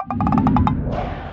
you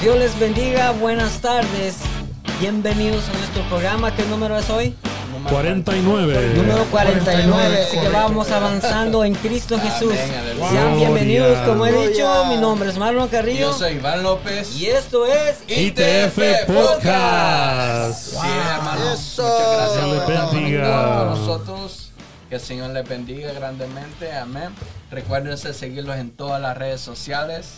Dios les bendiga, buenas tardes. Bienvenidos a nuestro programa. ¿Qué número es hoy? 49. Número 49. Así que vamos avanzando en Cristo Jesús. Sean bienvenidos, como he dicho. Mi nombre es Marlon Carrillo. Yo soy Iván López. Y esto es ITF Podcast. Sí, hermano. Eso. Muchas gracias Dios por le estar bendiga. con nosotros. Que el Señor les bendiga grandemente. Amén. Recuérdense seguirlos en todas las redes sociales.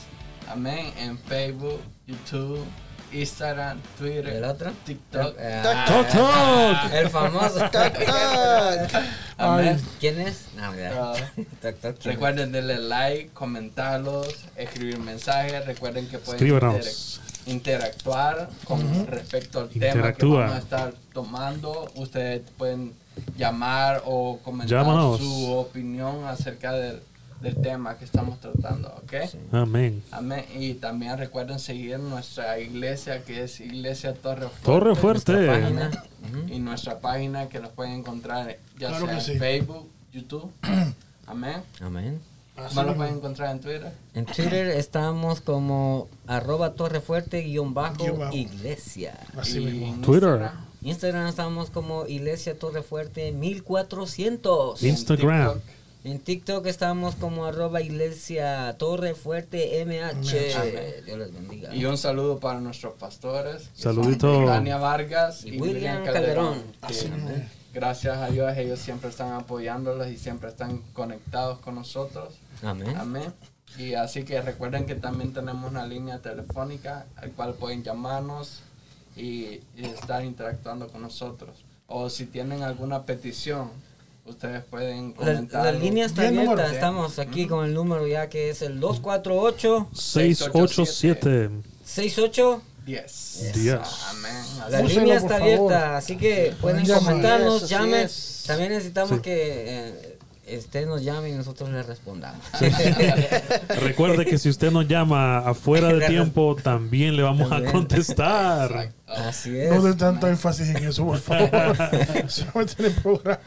Amén. En Facebook, YouTube, Instagram, Twitter, ¿El otro? TikTok. Ah, Toc, toc. El famoso. Tac. Amén. ¿Quién es? No, ya. Ah. Recuerden darle like, comentarlos, escribir mensajes. Recuerden que pueden interactuar con respecto al tema que vamos a estar tomando. Ustedes pueden llamar o comentar Llámanos. su opinión acerca del, del tema que estamos tratando. ¿ok? Amén. Amén. Y también recuerden seguir nuestra iglesia que es Iglesia Torre Fuerte. Torre Fuerte. Página. Y nuestra página que nos pueden encontrar ya Claro sea en sí. Facebook, YouTube. Amén. Amén. ¿Cómo lo pueden encontrar en Twitter? En Twitter estamos como arroba torrefuerte guion bajo Guión bajo. iglesia. Así mismo. Twitter. Instagram, estamos como iglesia torrefuerte 1400. en Instagram. En TikTok estamos como arroba iglesia torrefuerte MH. Amén. Dios les bendiga. Y un saludo para nuestros pastores. Saludito. Tania Vargas Y y, William William Calderón. Que gracias a Dios ellos siempre están apoyándolos y siempre están conectados con nosotros. Amén. Amén. Y así que recuerden que también tenemos una línea telefónica al cual pueden llamarnos y, y estar interactuando con nosotros. O si tienen alguna petición, ustedes pueden comentar. la línea está abierta, estamos aquí con el número ya que es el 248 687. 68 10. 10. Amén. La Úselo, línea está favor. abierta, así que pueden comentarnos, llamen. También necesitamos Sí. que eh, usted nos llame y nosotros le respondamos. Recuerde que si usted nos llama afuera de tiempo, también le vamos a contestar. Así es. No den tanto énfasis en eso, por favor. Solamente en el programa.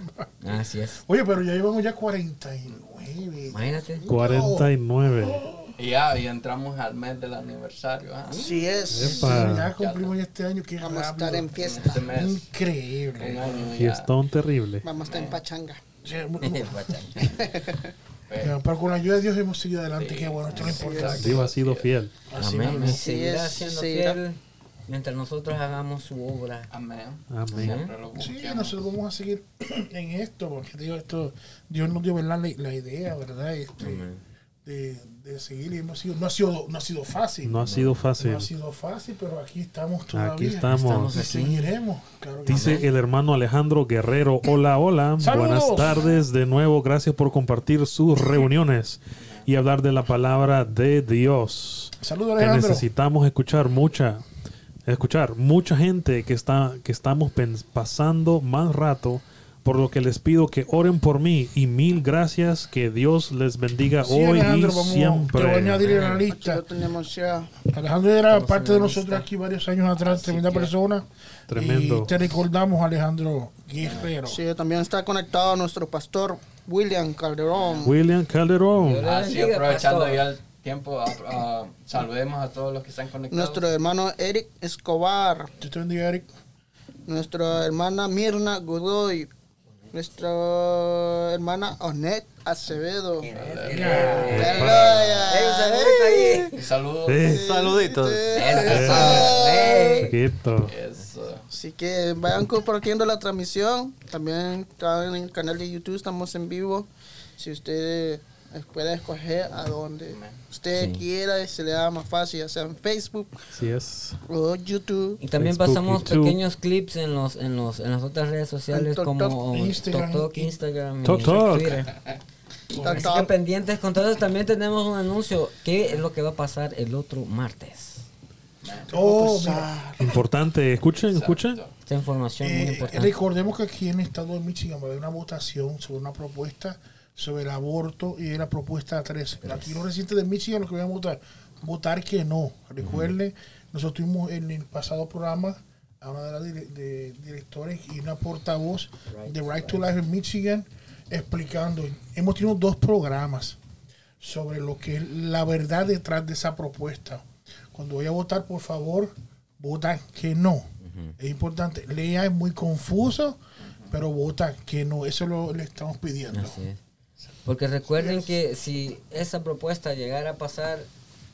Así es. Oye, pero ya llevamos ya 49. Imagínate. 49. Y ya, y entramos al mes del aniversario. ¿ah? Así es. Epa. Ya cumplimos ya este año. Qué Vamos a estar en fiesta. Este mes. Un Increíble. Fiestón terrible. Vamos a estar en pachanga. Sí, ya, Pero con la ayuda de Dios hemos seguido adelante. Qué bueno, esto es lo importante. Dios ha sido fiel. Así Amén. mismo. Y Así seguirá es, siendo seguirá. fiel mientras nosotros hagamos su obra. Amén. Amén. Sí, nosotros vamos a seguir en esto, porque digo, esto, Dios nos dio ¿verdad? La, la idea, ¿verdad? Este, Amén. de, de seguir y hemos sido, no ha sido, no ha sido fácil. No ha sido fácil. No ha sido fácil, pero aquí estamos todavía. Aquí estamos. Y seguiremos. claro que Dice sí. el hermano Alejandro Guerrero, hola, hola, Saludos. buenas tardes de nuevo, gracias por compartir sus reuniones y hablar de la palabra de Dios. Saludos, Que Alejandro. necesitamos escuchar mucha, escuchar mucha gente que está, que estamos pasando más rato, por lo que les pido que oren por mí y mil gracias, que Dios les bendiga Sí, hoy Alejandro, y vamos, te voy a siempre. añadir en la lista. ya. Alejandro era parte de nosotros aquí varios años atrás, tremenda que- persona. Tremendo. Y te recordamos, Alejandro Guerrero. Sí, también está conectado nuestro pastor William Calderón. William Calderón. Así aprovechando ya el tiempo, ah, saludemos a todos los que están conectados. Nuestro hermano Eric Escobar. Dios te bendiga, Eric. Nuestra hermana Mirna Godoy. Nuestra hermana Onet Acevedo. Un saludito ahí. Saluditos. Eso. Eso. Así que vayan compartiendo la transmisión. También está en el canal de YouTube, estamos en vivo. Si usted puede escoger a donde usted Sí. quiera, y se le da más fácil, ya sea en Facebook Así es. o YouTube. Y también Facebook, pasamos YouTube. pequeños clips en los en los en las otras redes sociales En como TikTok, Instagram. TikTok. Twitter. Así que pendientes con todo eso. También tenemos un anuncio. ¿Qué es lo que va a pasar el otro martes? Oh, mira. Importante. Escuchen, escuchen. Esta información muy Eh, importante. recordemos que aquí en el estado de Michigan va a haber una votación sobre una propuesta sobre el aborto y la propuesta 3. Aquí los residentes de Michigan lo que van a votar, votar que no. Recuerden, nosotros tuvimos en el pasado programa a una de las dire- de directores y una portavoz de Right to Life en Michigan explicando. Hemos tenido dos programas sobre lo que es la verdad detrás de esa propuesta. Cuando vaya a votar, por favor, vota que no. Es importante. Lea es muy confuso, pero vota que no. Eso lo le estamos pidiendo. Así es. Porque recuerden que si esa propuesta llegara a pasar,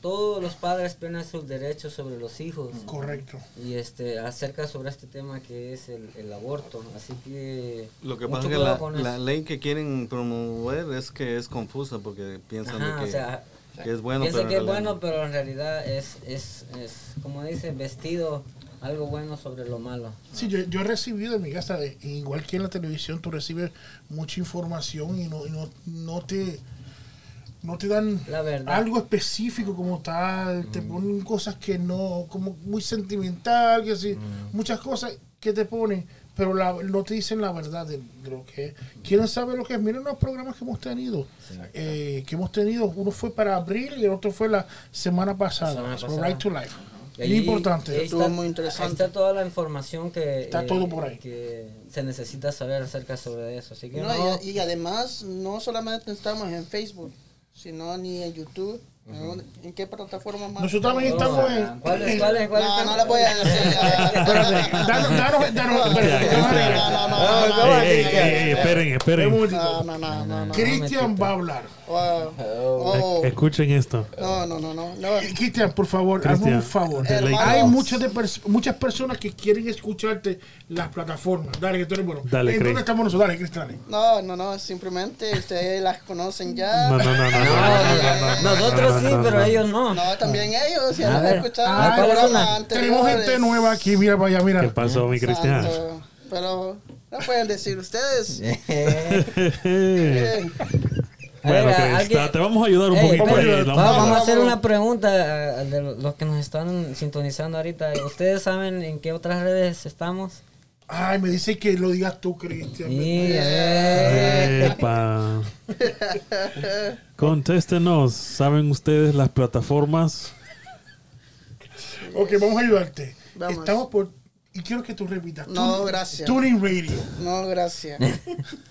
todos los padres pierden sus derechos sobre los hijos. Correcto. Y este acerca sobre este tema que es el, el aborto. Así que. Lo que pasa es que la, ley que quieren promover es que es confusa porque piensan de que, o sea, que es bueno. piensa pero que en es realidad bueno, no. pero en realidad es, es, es, como dice, vestido algo bueno sobre lo malo. Sí, yo, yo he recibido en mi casa, eh, igual que en la televisión, tú recibes mucha información y no, y no, no te no te dan La algo específico como tal, te ponen cosas que no, como muy sentimental, que así, muchas cosas que te ponen, pero la, no te dicen la verdad de, de lo que es. Quieren saber lo que es. Miren los programas que hemos tenido, eh, que hemos tenido, uno fue para abril y el otro fue la semana pasada, Semana so pasada. Right to Life. Y ahí- importante. ahí está- muy interesante. Ahí está toda la información que, Está todo por ahí. que se necesita saber acerca sobre eso. Así que No, no, y, y además, no solamente estamos en Facebook, sino ni en YouTube. ¿En- ¿En qué plataforma más? Nosotros también estamos en... ¿Cuál es? en- ¿Cuál es? ¿Cuál es? No, no le voy a decir. Espérate, danos, danos. No, esperen, esperen. no, no, no. Cristian va a hablar. Oh, Escuchen esto. no, no, no. Cristian, por favor, hazme Cristian, un favor. Hay muchas, muchas personas que quieren escucharte las plataformas. Dale, que tú eres bueno. Dale, ¿En dónde estamos nosotros? Dale, Cristian. No, no, no, simplemente ustedes las conocen ya. No, no, no, Nosotros no, sí, no, pero no. ellos no. No, también ellos, si A han ver. escuchado Ah. Tenemos gente nueva aquí, mira para allá, mira. ¿Qué pasó, mi Cristian? Pero no pueden decir ustedes. bueno, Oiga, te vamos a ayudar un Ey, poquito. ahí, vamos, vamos a- vamos a hacer una pregunta a- de los que nos están sintonizando ahorita. ¿Ustedes saben en qué otras redes estamos? Ay, me dice que lo digas tú, Cristian. Epa. Contéstenos. ¿Saben ustedes las plataformas? Ok, vamos a ayudarte. Vamos. Estamos por... Y quiero que tú repitas. No, gracias. Tuning Radio. No, gracias.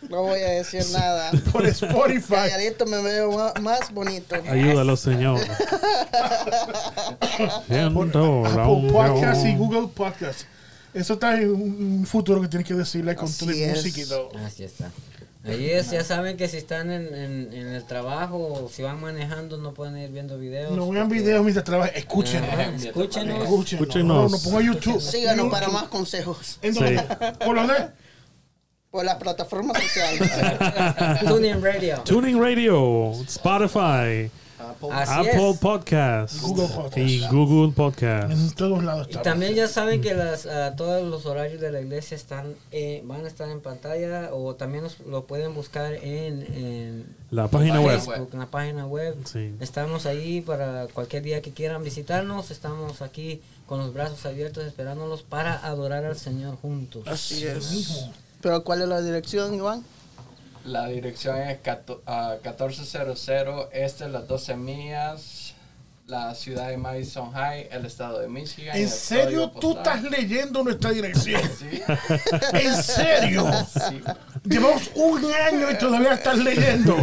No voy a decir nada. Por Spotify. Calladito me veo más bonito. Ayúdalo, Señor. La Apple Podcast y. Google Podcast. Eso está en un futuro que tienes que decirle con tu música y todo. Así está. Ahí es, ya saben que si están en, en, en el trabajo o si van manejando no pueden ir viendo videos. No vean videos mientras trabajan. Escúchenos. Ajá, escúchenos. Escúchenos. Escúchenos. No, no ponga YouTube. Síganos para más consejos ¿En dónde? ¿Por dónde? por las plataformas sociales. Tuning Radio. Tuning Radio, Spotify, Así Apple es. Podcast Google Podcast. y Google Podcast. En todos lados Y también ya saben que las, ah, todos los horarios de la iglesia están eh, van a estar en pantalla o también los- lo pueden buscar en, en La página web. Facebook, en la página web. Sí. Estamos ahí para cualquier día que quieran visitarnos. Estamos aquí con los brazos abiertos esperándolos para adorar al Señor juntos. Así es. Pero ¿cuál es la dirección, Iván? La dirección es cato- ah, 1400 este Las 12 Millas, la ciudad de Madison High, el estado de Michigan. ¿En serio tú estás leyendo nuestra dirección? Sí, ¿En serio? sí. Llevamos un año y todavía estás leyendo.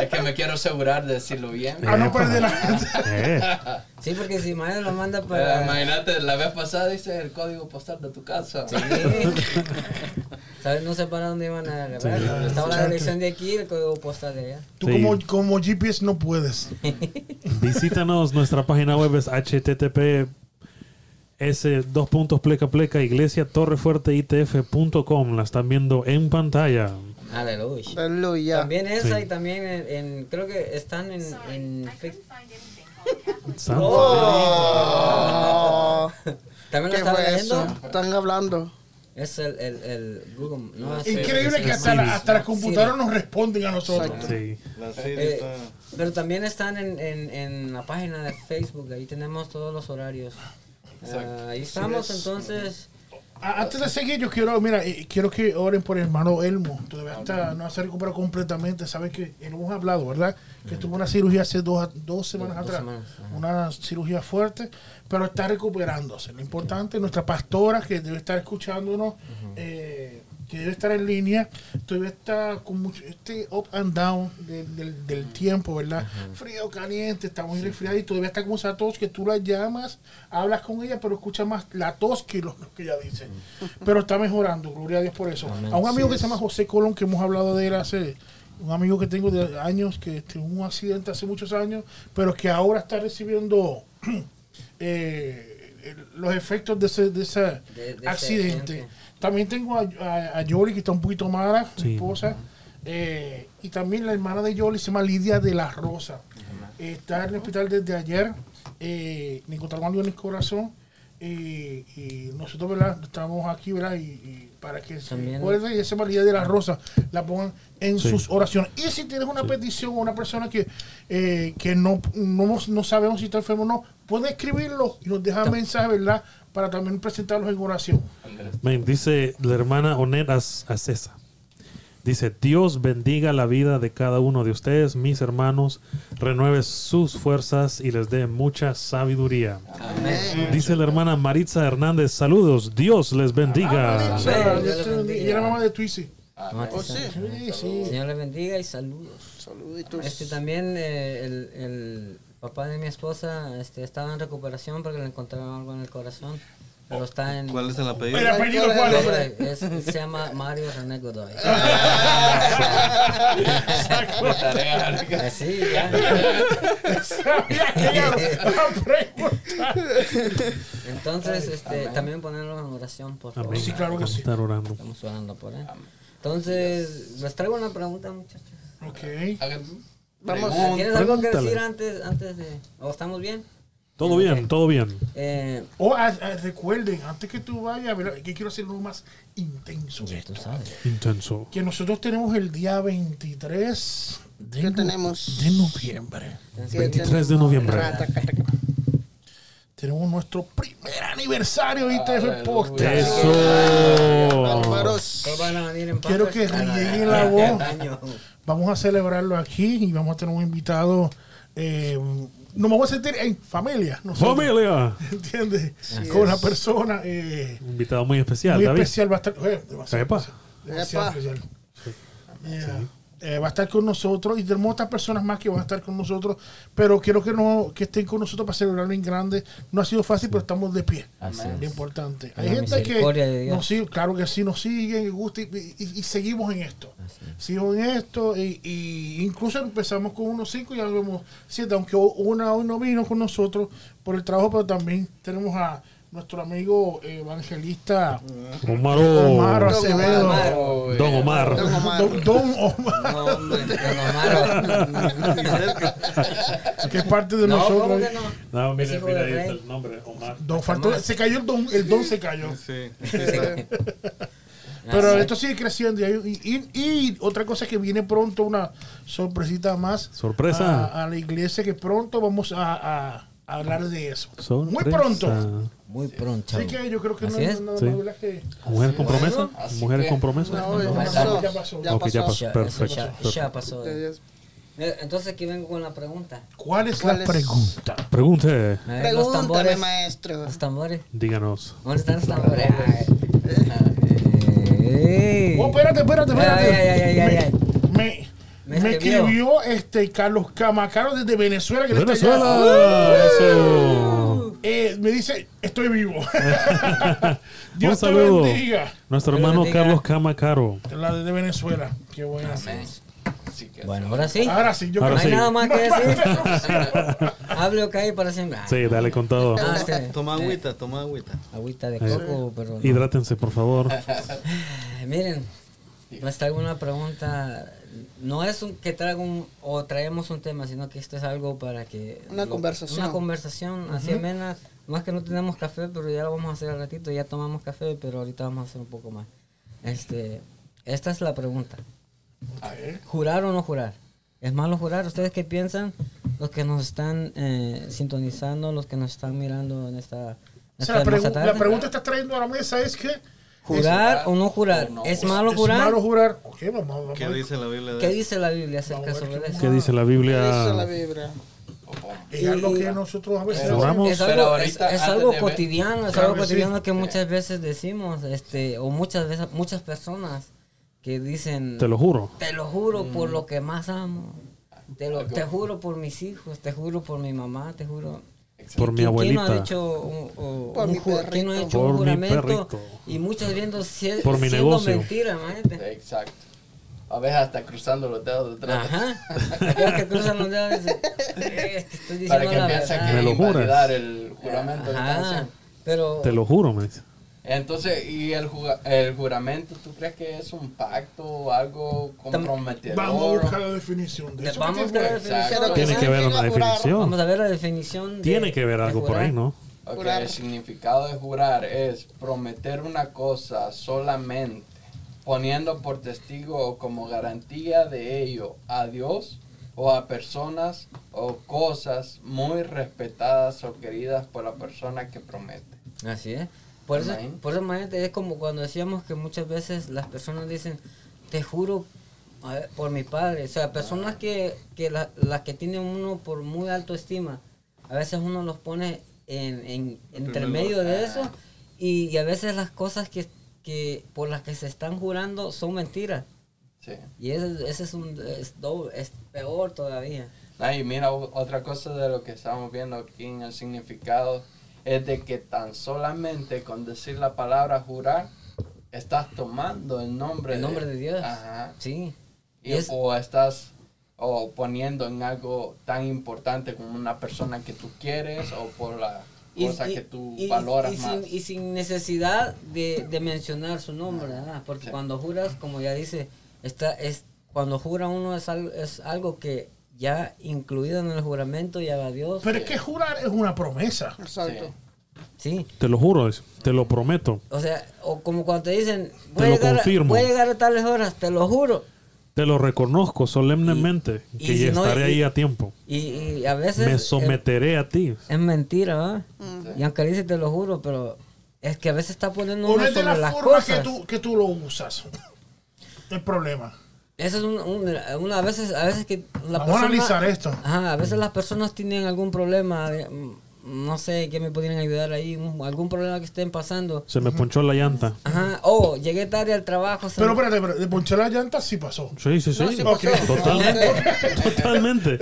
Es que me quiero asegurar de decirlo bien. A no perder la... Sí, porque si Mario lo manda Eh, para... imagínate, la vez pasada dice el código postal de tu casa. Sí. ¿Sabes? No sé para dónde iban a agarrar. Sí. Estaba la dirección de aquí y el código postal de allá. Tú Sí. como, como GPS no puedes. Visítanos, nuestra página web es http s dos puntos pleca pleca iglesia torrefuerteitf.com la están viendo en pantalla Aleluya. Aleluya. También esa Sí. y también en, en- creo que están en, Santo Oh, También lo ¿Qué fue leyendo. eso? Están hablando. Es el, el, el Google. No, es- Increíble es que el hasta, la- hasta las computadoras nos responden a nosotros. Exacto. sí La serie Eh, está... Pero también están en, en, en la página de Facebook. Ahí tenemos todos los horarios. Ah, ahí estamos, entonces. Antes de seguir, yo quiero, mira, eh, quiero que oren por el hermano Elmo. Todavía está, no se recuperado completamente. Sabes que hemos hablado, ¿verdad? Que tuvo una cirugía hace dos, dos semanas Dos atrás. semanas. Una cirugía fuerte, pero está recuperándose. Lo importante, nuestra pastora que debe estar escuchándonos, eh, que debe estar en línea, todavía está con mucho, este up and down del, del- del tiempo, ¿verdad? Frío, caliente, está muy resfriada y todavía está con esa tos que tú la llamas, hablas con ella, pero escuchas más la tos que lo que ella dice. Pero está mejorando, gloria a Dios por eso. Amén. A un amigo Sí, que se llama José Colón, que hemos hablado de él hace un amigo que tengo de años, que tuvo un accidente hace muchos años, pero que ahora está recibiendo eh, los efectos de ese, de ese De- de accidente. También tengo a, a, a Yoli, que está un poquito mala, mi Sí. esposa. eh, y también la hermana de Yoli se llama Lidia de la Rosa. Eh, está en el hospital desde ayer. Eh, le encontraron algo en el corazón. eh, y nosotros, ¿verdad? Estamos aquí, ¿verdad? Y, y para que se También- acuerden y esa Lidia de la Rosa la pongan en Sí. sus oraciones. Y si tienes una petición o una persona que, eh, que no, no, no sabemos si está enfermo o no, puede escribirlo y nos deja mensaje, ¿verdad? Para también presentarlos en oración. Dice la hermana Onet Acesa. Dice, Dios bendiga la vida de cada uno de ustedes, mis hermanos, renueve sus fuerzas y les dé mucha sabiduría. Amén. Dice la hermana Maritza Hernández, saludos, Dios les bendiga. Amén. y era mamá de. Amén. Oh, sí. Sí, sí. Señor le bendiga y saludos. Saluditos. Este también eh, el, el papá de mi esposa este, estaba en recuperación porque le encontraron algo en el corazón. Pero está en. ¿Cuál es el apellido? ¿El apellido cuál es? Es- se llama Mario René Godoy. Así, ya. Sabía que ella iba a preguntar. Entonces, este, también ponerlo en oración, por favor. Amén. Sí, claro que sí. estar orando. Estamos orando por él. Entonces, les traigo una pregunta, muchachos. Ok. Vamos. ¿Tienes algo que decir antes, antes de.? ¿O estamos bien? Todo bien, todo bien. Eh, O ah, recuerden, antes que tú vayas, que quiero hacer algo más intenso. esto. sabes. Intenso. Que nosotros tenemos el día 23 de, ¿Qué no- tenemos? de noviembre. 23 de noviembre. Tenemos nuestro primer aniversario de ITF Podcast. Eso. Bárbaros. ¿Todos van a venir en Quiero que rieguen la voz. año. Vamos a celebrarlo aquí y vamos a tener un invitado. Eh, nos vamos a sentir en familia. nosotros. Familia. ¿Entiendes? Con la persona eh, Un invitado muy especial, muy David. especial. Va a estar. eh, demasiado Epa. especial, demasiado Epa. especial. Eh, va a estar con nosotros y tenemos otras personas más que van a estar con nosotros, pero quiero que no que estén con nosotros para celebrar en grande. No ha sido fácil, pero estamos de pie. Así es. importante. Por Hay la gente que nos sigue, claro que sí, nos siguen y gusta y, y- y seguimos en esto. Seguimos en esto y, y incluso empezamos con unos cinco y ya vemos siete, aunque una hoy no vino con nosotros por el trabajo, pero también tenemos a nuestro amigo evangelista Omaro. Omar Acevedo. Omar. Don Omar. Don Omar. Don, Don Omar, No, hombre, don Omar. que es parte de No, ¿cómo nosotros. que no? No, Es mira, hijo mira, del ahí está el nombre, Omar. Don faltó, se cayó el don, el don se cayó. Sí. Pero Así esto sigue creciendo y, hay- y- y otra cosa que viene pronto, una sorpresita más Sorpresa. a, a la iglesia que pronto vamos a hablar de eso. Muy Sorpresa. pronto. Muy pronto. Así que yo creo que no Así es es. nada Sí. más ¿verdad? que ¿Mujeres con promesa? Bueno, así ¿Mujeres que- con promesa? No, ya No, pasó. ya pasó. Ya pasó. Ya, Perfecto, ya, ya pasó. Eh, Entonces aquí vengo con la pregunta. ¿Cuál es ¿Cuál la es? pregunta? Pregunte. A ver, los Pregúntame, tambores. maestro. Los tambores. Díganos. ¿Dónde están los tambores? Ay. Oh, espérate, espérate, espérate. Ay, ay, ay, ay, ay. Me, Me me escribió. escribió este Carlos Camacaro desde Venezuela. Que está Venezuela. Eso. Eh, me dice, estoy vivo. Un Dios te saludo. bendiga. Nuestro Dios hermano bendiga. Carlos Camacaro. De la de Venezuela. Qué buena. Bueno, ahora sí. Ahora sí, yo Ahora no hay sí. nada más que decir. Hable o cae para siempre. Sí, dale con todo. Ah, sí. Toma agüita, toma agüita. Agüita de coco, pero. no. Hidrátense, por favor. Eh, Miren, les traigo una pregunta. No es un, que traigo un, o traemos un tema, sino que esto es algo para que... Una conversación. Una conversación así amena. Más que no tenemos café, pero ya lo vamos a hacer al ratito. Ya tomamos café, pero ahorita vamos a hacer un poco más. Este, esta es la pregunta. A ver. ¿Jurar o no jurar? ¿Es malo jurar? ¿Ustedes qué piensan? Los que nos están eh, sintonizando, los que nos están mirando en esta, O esta sea, la, pregu- tarde. la pregunta que estás trayendo a la mesa es que ¿Jurar o no jurar? o no ¿Es jurar. malo es jurar? malo jurar. Ok, vamos, vamos ¿Qué dice la Biblia de ¿Qué dice la Biblia acerca sobre qué eso? ¿Qué dice la Dice la Biblia? Biblia. Es algo que nosotros a veces Juramos. Es algo, ahorita, es, es algo cotidiano, es algo cotidiano que muchas veces decimos, este, o muchas veces, muchas personas que dicen, Te lo juro. te lo juro Mm. por lo que más amo, te, lo, te juro por mis hijos, te juro por mi mamá, te juro. Por mi ¿Quién- ¿Quién no ha abuelita. dicho un, o- Por un mi quién no ha perrito. hecho Por un mi juramento? perrito. Y muchos viendo si, Por mi siendo negocio. mentira, imagínate. Exacto. A veces hasta cruzando los dedos detrás. Ajá. Aquellos que cruzan los dedos "Eh, estoy diciendo Para que la piense verdad". que ¿Me lo juras? el juramento Ajá. Pero Te lo juro, me dice. Entonces, ¿y el, el juramento, tú crees que es un pacto o algo comprometedor? Vamos a buscar la definición de eso. Vamos a ¿Qué buscar la tiene que ver? definición. Tiene que haber una Llega a jurar. definición. Vamos a ver la definición. de- Tiene que ver algo por ahí, ¿no? Ok, Jurar. el significado de jurar es prometer una cosa solamente, poniendo por testigo o como garantía de ello a Dios o a personas o cosas muy respetadas o queridas por la persona que promete. Así es. Por eso, por eso imagínate, es como cuando decíamos que muchas veces las personas dicen, te juro ver, por mi padre. O sea, personas que, que la- las que tienen uno por muy alto estima, a veces uno los pone en, en entre medio de eso y, y a veces las cosas que, que por las que se están jurando son mentiras. Sí. Y ese, ese es, un, es, doble- es peor todavía. Ah, y mira, otra cosa de lo que estamos viendo aquí en el significado es de que tan solamente con decir la palabra jurar, estás tomando el nombre, El nombre de Dios. Ajá. Sí. Y- es- o estás o poniendo en algo tan importante como una persona que tú quieres o por la cosa que tú y- valoras y más. Sin, y sin necesidad de, de mencionar su nombre, ¿verdad? Porque Sí. cuando juras, como ya dice, está, es, cuando jura uno es algo, es algo que ya incluido en el juramento ya va a Dios. Pero es que jurar es una promesa. Exacto. Sí. Te lo juro, te lo prometo. O sea, o como cuando te dicen, Te voy, a lo llegar, a, confirmo. voy a llegar a tales horas, te lo juro. Te lo reconozco solemnemente Y- que y si no, estaré y- ahí a tiempo. Y, y a veces... Me someteré a ti. es mentira, ¿verdad? Y aunque dice te lo juro, pero es que a veces está poniendo uno sobre la las forma que cosas. tú, que tú lo usas. El problema. Eso es un, un- una, a veces, a veces que la Vamos a persona- analizar esto. Ajá, a veces las personas tienen algún problema, de- mm, no sé, qué me podrían ayudar ahí, algún problema que estén pasando. Se me ponchó la llanta. Ajá, oh, llegué tarde al trabajo. se Pero me- espérate, pero de ponchar la llanta sí pasó. Sí, sí, sí. No, sí Ok. pasó. Totalmente. Totalmente.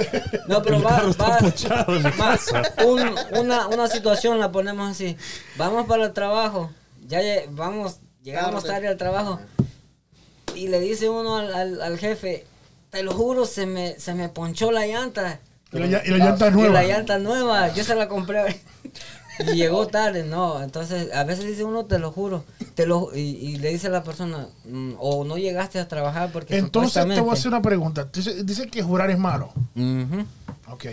no, pero El va, carro está va- ponchado en mi va- casa. un- una, una situación la ponemos así. Vamos para el trabajo, ya vamos, llegamos tarde al trabajo y le dice uno al, al- al jefe, te lo juro, se me, se me ponchó la llanta. Y la, lla- y la llanta nueva. Y la llanta nueva, yo se la compré. y llegó tarde, no. Entonces, a veces dice uno, te lo juro. Te lo, y, y le dice a la persona, mm, o no llegaste a trabajar porque Entonces te voy a hacer una pregunta. Dice, dice que jurar es malo. Ujú. Ok.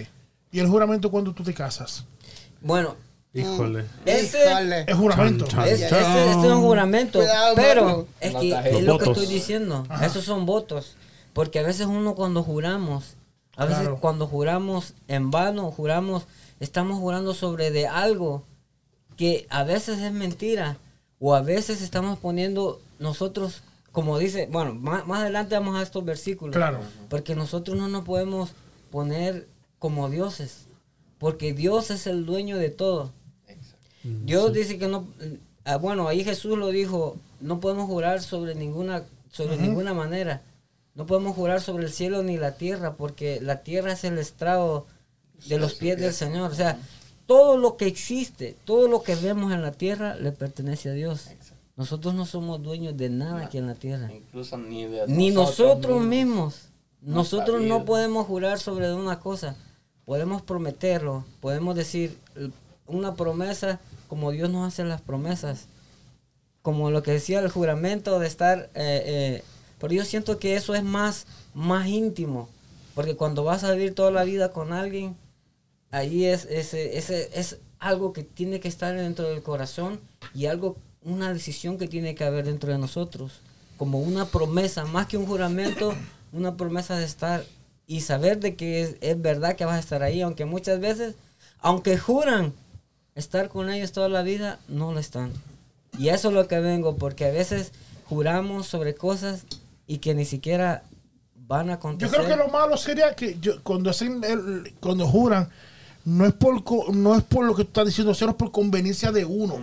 ¿Y el juramento cuando tú te casas? Bueno, Híjole. ese, Híjole. Es juramento. Chan, chan. es, ese- ese es un juramento. Cuidado, pero es que es lo que estoy diciendo. Ajá. Esos son votos. Porque a veces uno cuando juramos, a veces Claro. cuando juramos en vano, juramos, estamos jurando sobre de algo que a veces es mentira o a veces estamos poniendo nosotros, como dice, bueno, más, más adelante vamos a estos versículos. Claro. Porque nosotros no nos podemos poner como dioses, porque Dios es el dueño de todo. Dios dice que no, ah, bueno, ahí Jesús lo dijo, no podemos jurar sobre ninguna, sobre ninguna manera. No podemos jurar sobre el cielo ni la tierra, porque la tierra es el estrado de los pies del Señor. O sea, todo lo que existe, todo lo que vemos en la tierra le pertenece a Dios. Nosotros no somos dueños de nada aquí en la tierra. Incluso ni de Ni nosotros mismos. Nosotros no podemos jurar sobre una cosa. Podemos prometerlo. Podemos decir eh, una promesa como Dios nos hace las promesas. Como lo que decía el juramento de estar... eh, eh, pero yo siento que eso es más, más íntimo. Porque cuando vas a vivir toda la vida con alguien, ahí es, ese, ese, es algo que tiene que estar dentro del corazón y algo, una decisión que tiene que haber dentro de nosotros. Como una promesa, más que un juramento, una promesa de estar y saber de que es, es verdad que vas a estar ahí, aunque muchas veces, aunque juran estar con ellos toda la vida, no lo están. Y eso es lo que vengo, porque a veces juramos sobre cosas y que ni siquiera van a Yo acontecer. creo que lo malo sería que yo- cuando hacen el- cuando juran, no es por co- no es por lo que tú estás diciendo, sino es por conveniencia de uno.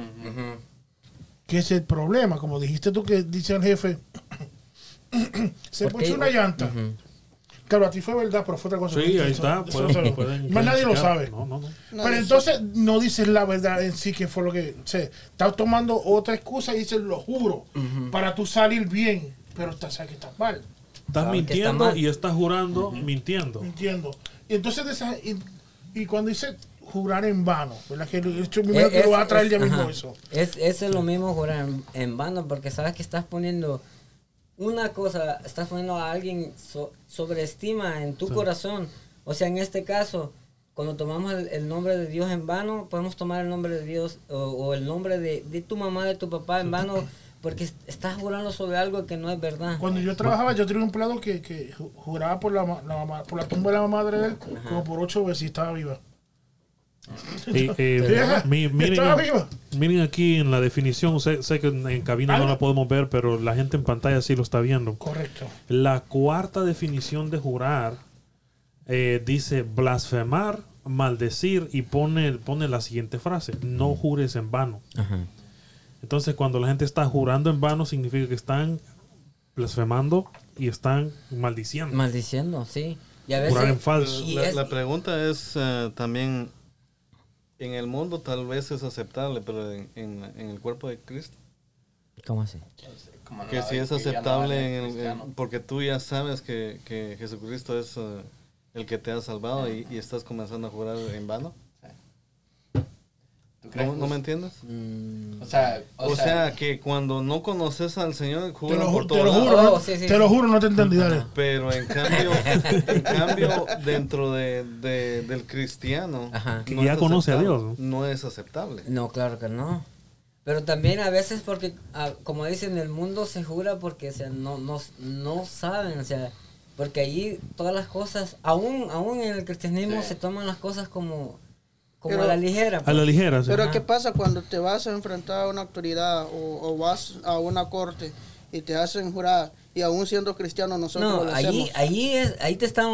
Que es el problema. Como dijiste tú que dice el jefe, se puso una llanta. Claro, a ti fue verdad, pero fue otra cosa. Sí, Eso- ahí está. eso pueden- se lo- pueden Más nadie lo sabe. No, no, no. Pero eso- entonces no dices la verdad en sí que fue lo que... O sea, estás tomando otra excusa y dices, lo juro, para tú salir bien. Pero estás, sabes que estás mal. Estás está mintiendo mal. y estás jurando mintiendo. Entiendo. Y entonces, de esa- y, y cuando dice jurar en vano, ¿verdad? Que el hecho que es- lo va a traer es- ya mismo ajá. eso. Es, eso es lo mismo jurar en, en vano, porque sabes que estás poniendo una cosa, estás poniendo a alguien so- sobreestima en tu corazón. O sea, en este caso, cuando tomamos el, el nombre de Dios en vano, podemos tomar el nombre de Dios o, o el nombre de, de tu mamá, de tu papá en vano, porque est- estás jurando sobre algo que no es verdad. Cuando yo trabajaba, yo tenía un empleado que, que ju- juraba por la, la mamá, por la tumba de la madre de él, como por ocho veces estaba viva. Y, eh, Vieja, mi- miren, miren aquí en la definición, sé, sé que en, cabina no la podemos ver, pero la gente en pantalla sí lo está viendo. Correcto. La cuarta definición de jurar eh, dice blasfemar, maldecir y pone, pone la siguiente frase, no jures en vano. Ajá. Entonces cuando la gente está jurando en vano significa que están blasfemando y están maldiciendo. Maldiciendo, sí. Y a veces, Jurar en falso. y La, es- la pregunta es eh, también, en el mundo tal vez es aceptable, pero en, en- en el cuerpo de Cristo, ¿Cómo así? Como que no, si es que no aceptable, eres en el- porque tú ya sabes que, que Jesucristo es eh, el que te ha salvado y, y estás comenzando a jurar en vano. ¿Tú crees ¿No, no me entiendes? Mm, O sea, O sea, que cuando no conoces al Señor, Te lo, por ju- todo te lo juro, Oh, no, sí, sí, te lo juro, no te entendí, dale. Pero en cambio, en cambio dentro de, de- del cristiano, Ajá. Que ya conoce a Dios, No es aceptable. No, claro que no. Pero también a veces porque, ah, como dicen, el mundo se jura porque o sea, no, no, no saben, o sea, porque allí todas las cosas, aún, aún en el cristianismo Sí. se toman las cosas como, como Pero- a la ligera. A pues. la ligera, sí. Pero Ajá. ¿qué pasa cuando te vas a enfrentar a una autoridad o, o vas a una corte y te hacen jurar y aún siendo cristiano nosotros No, lo allí, hacemos? allí, es, ahí te están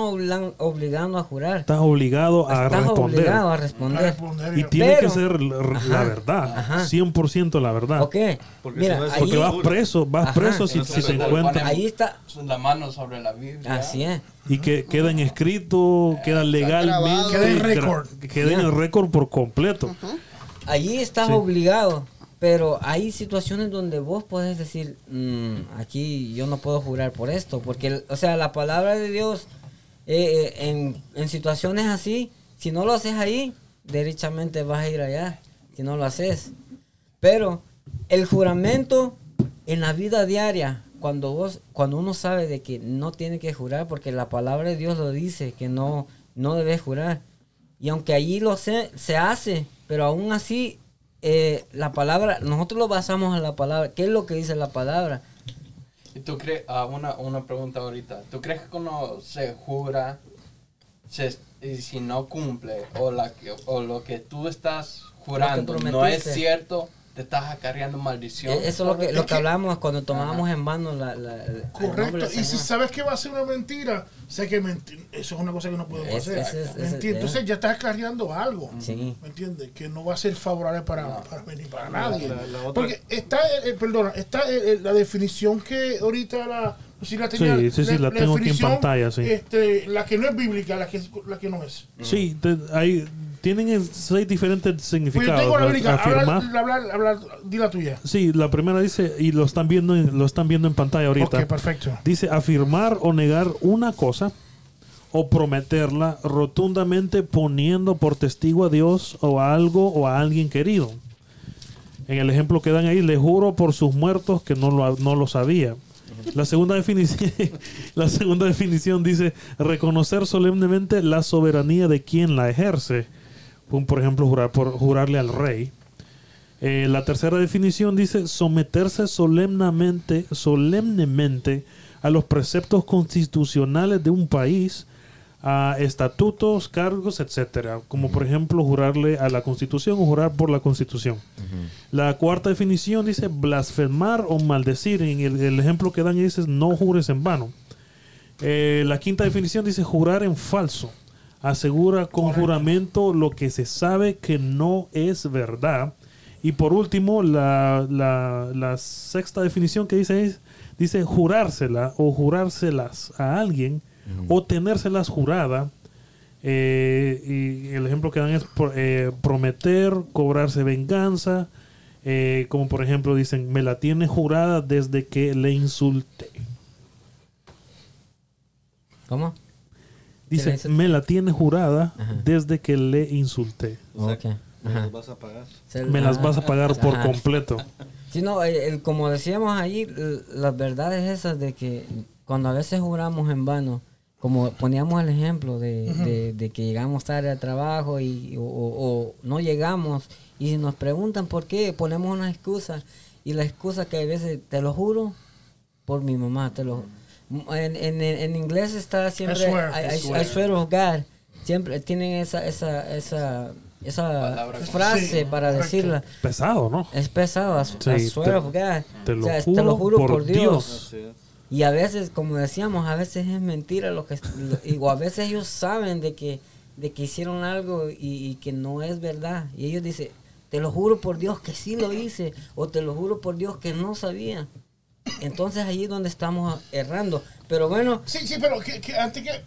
obligando a jurar. Estás obligado a Estás responder. obligado a A responder. responder Y tiene Pero- que ser la, la Ajá, verdad, ajá. 100% la verdad. Ok, Porque mira, si no es- ahí, Porque vas preso, vas Ajá. preso si, si encuentra. ahí está, la mano sobre la Biblia. así es. Y que queda en escrito, queda legalmente. Queda en récord. Queda en el récord por completo. Allí estás Sí. obligado, pero hay situaciones donde vos podés decir, "Mm, aquí yo no puedo jurar por esto, porque, o sea, la palabra de Dios eh, eh, en, en situaciones así, si no lo haces ahí, derechamente vas a ir allá, si no lo haces. Pero el juramento en la vida diaria, cuando vos, cuando uno sabe de que no tiene que jurar, porque la palabra de Dios lo dice, que no, no debes jurar. Y aunque allí lo se, se hace, pero aún así, eh, la palabra, nosotros lo basamos en la palabra. ¿Qué es lo que dice la palabra? ¿Y tú crees, ah, una, una pregunta ahorita, ¿tú crees que cuando se jura, se, y si no cumple, o, la, o lo que tú estás jurando no es cierto, te estás acarreando maldición? Eh, Eso es lo que, lo Es que que- hablamos cuando tomábamos en mano la, la- Correcto. Y si sabes que va a ser una mentira, sé que menti- eso es una cosa que no podemos Es- hacer. Entonces ya estás cargando algo. Sí. ¿Me entiendes? Que no va a ser favorable para, para mí ni para nadie. la- la otra- Porque está, eh, perdona, está eh, eh, la definición que ahorita la. no si la tenía, Sí, sí, sí, la tengo aquí en pantalla, sí. Este, la que no es bíblica, la que, la que no es. Sí, te- ahí tienen en- seis diferentes Pues yo significados. tengo la habla, di la tuya. Sí, la primera dice, y lo están viendo en, lo están viendo en pantalla ahorita. Ok, perfecto. Dice afirmar o negar una cosa o prometerla rotundamente poniendo por testigo a Dios o a algo o a alguien querido. En el ejemplo que dan ahí, le juro por sus muertos que no lo, no lo sabía. La segunda definición, la segunda definición dice reconocer solemnemente la soberanía de quien la ejerce. Por ejemplo, jurar por jurarle al rey. Eh, la tercera definición dice someterse solemnemente, solemnemente a los preceptos constitucionales de un país, a estatutos, cargos, etcétera, como por ejemplo jurarle a la Constitución o jurar por la Constitución. La cuarta definición dice blasfemar o maldecir. En el, el ejemplo que dan dice no jures en vano. Eh, la quinta definición dice jurar en falso. Asegura con juramento lo que se sabe que no es verdad. Y por último, la, la- la sexta definición que dice es, dice jurársela o jurárselas a alguien o tenérselas jurada. Eh, y el ejemplo que dan es eh, prometer, cobrarse venganza. eh, como por ejemplo dicen, me la tiene jurada desde que le insulté. ¿Cómo? Dice, me la tiene jurada Ajá. desde que le insulté. Me las vas a pagar. Me las vas a pagar por Ajá. completo. Sí, no, el- el- como decíamos l- las verdades esas de que cuando a veces juramos en vano, como poníamos el ejemplo de, de- de que llegamos tarde al trabajo y, o, o- o no llegamos y si nos preguntan por qué, ponemos una excusa y la excusa que a veces, te lo juro, por mi mamá, te lo en, en, en inglés está siempre I swear. I, I- swear. I swear of God. Siempre tienen esa esa esa esa frase Sí, para correcto. decirla. Pesado, ¿no? Es pesado, Sí, I swear te- of God. te lo O sea, juro por por Dios. Dios. Y a veces, como decíamos, a veces es mentira lo que lo- o a veces ellos saben de que de que hicieron algo y, y que no es verdad y ellos dicen, te lo juro por Dios que sí lo hice o te lo juro por Dios que no sabía. Entonces allí es donde estamos errando. Pero bueno, Sí, sí, pero que, que antes que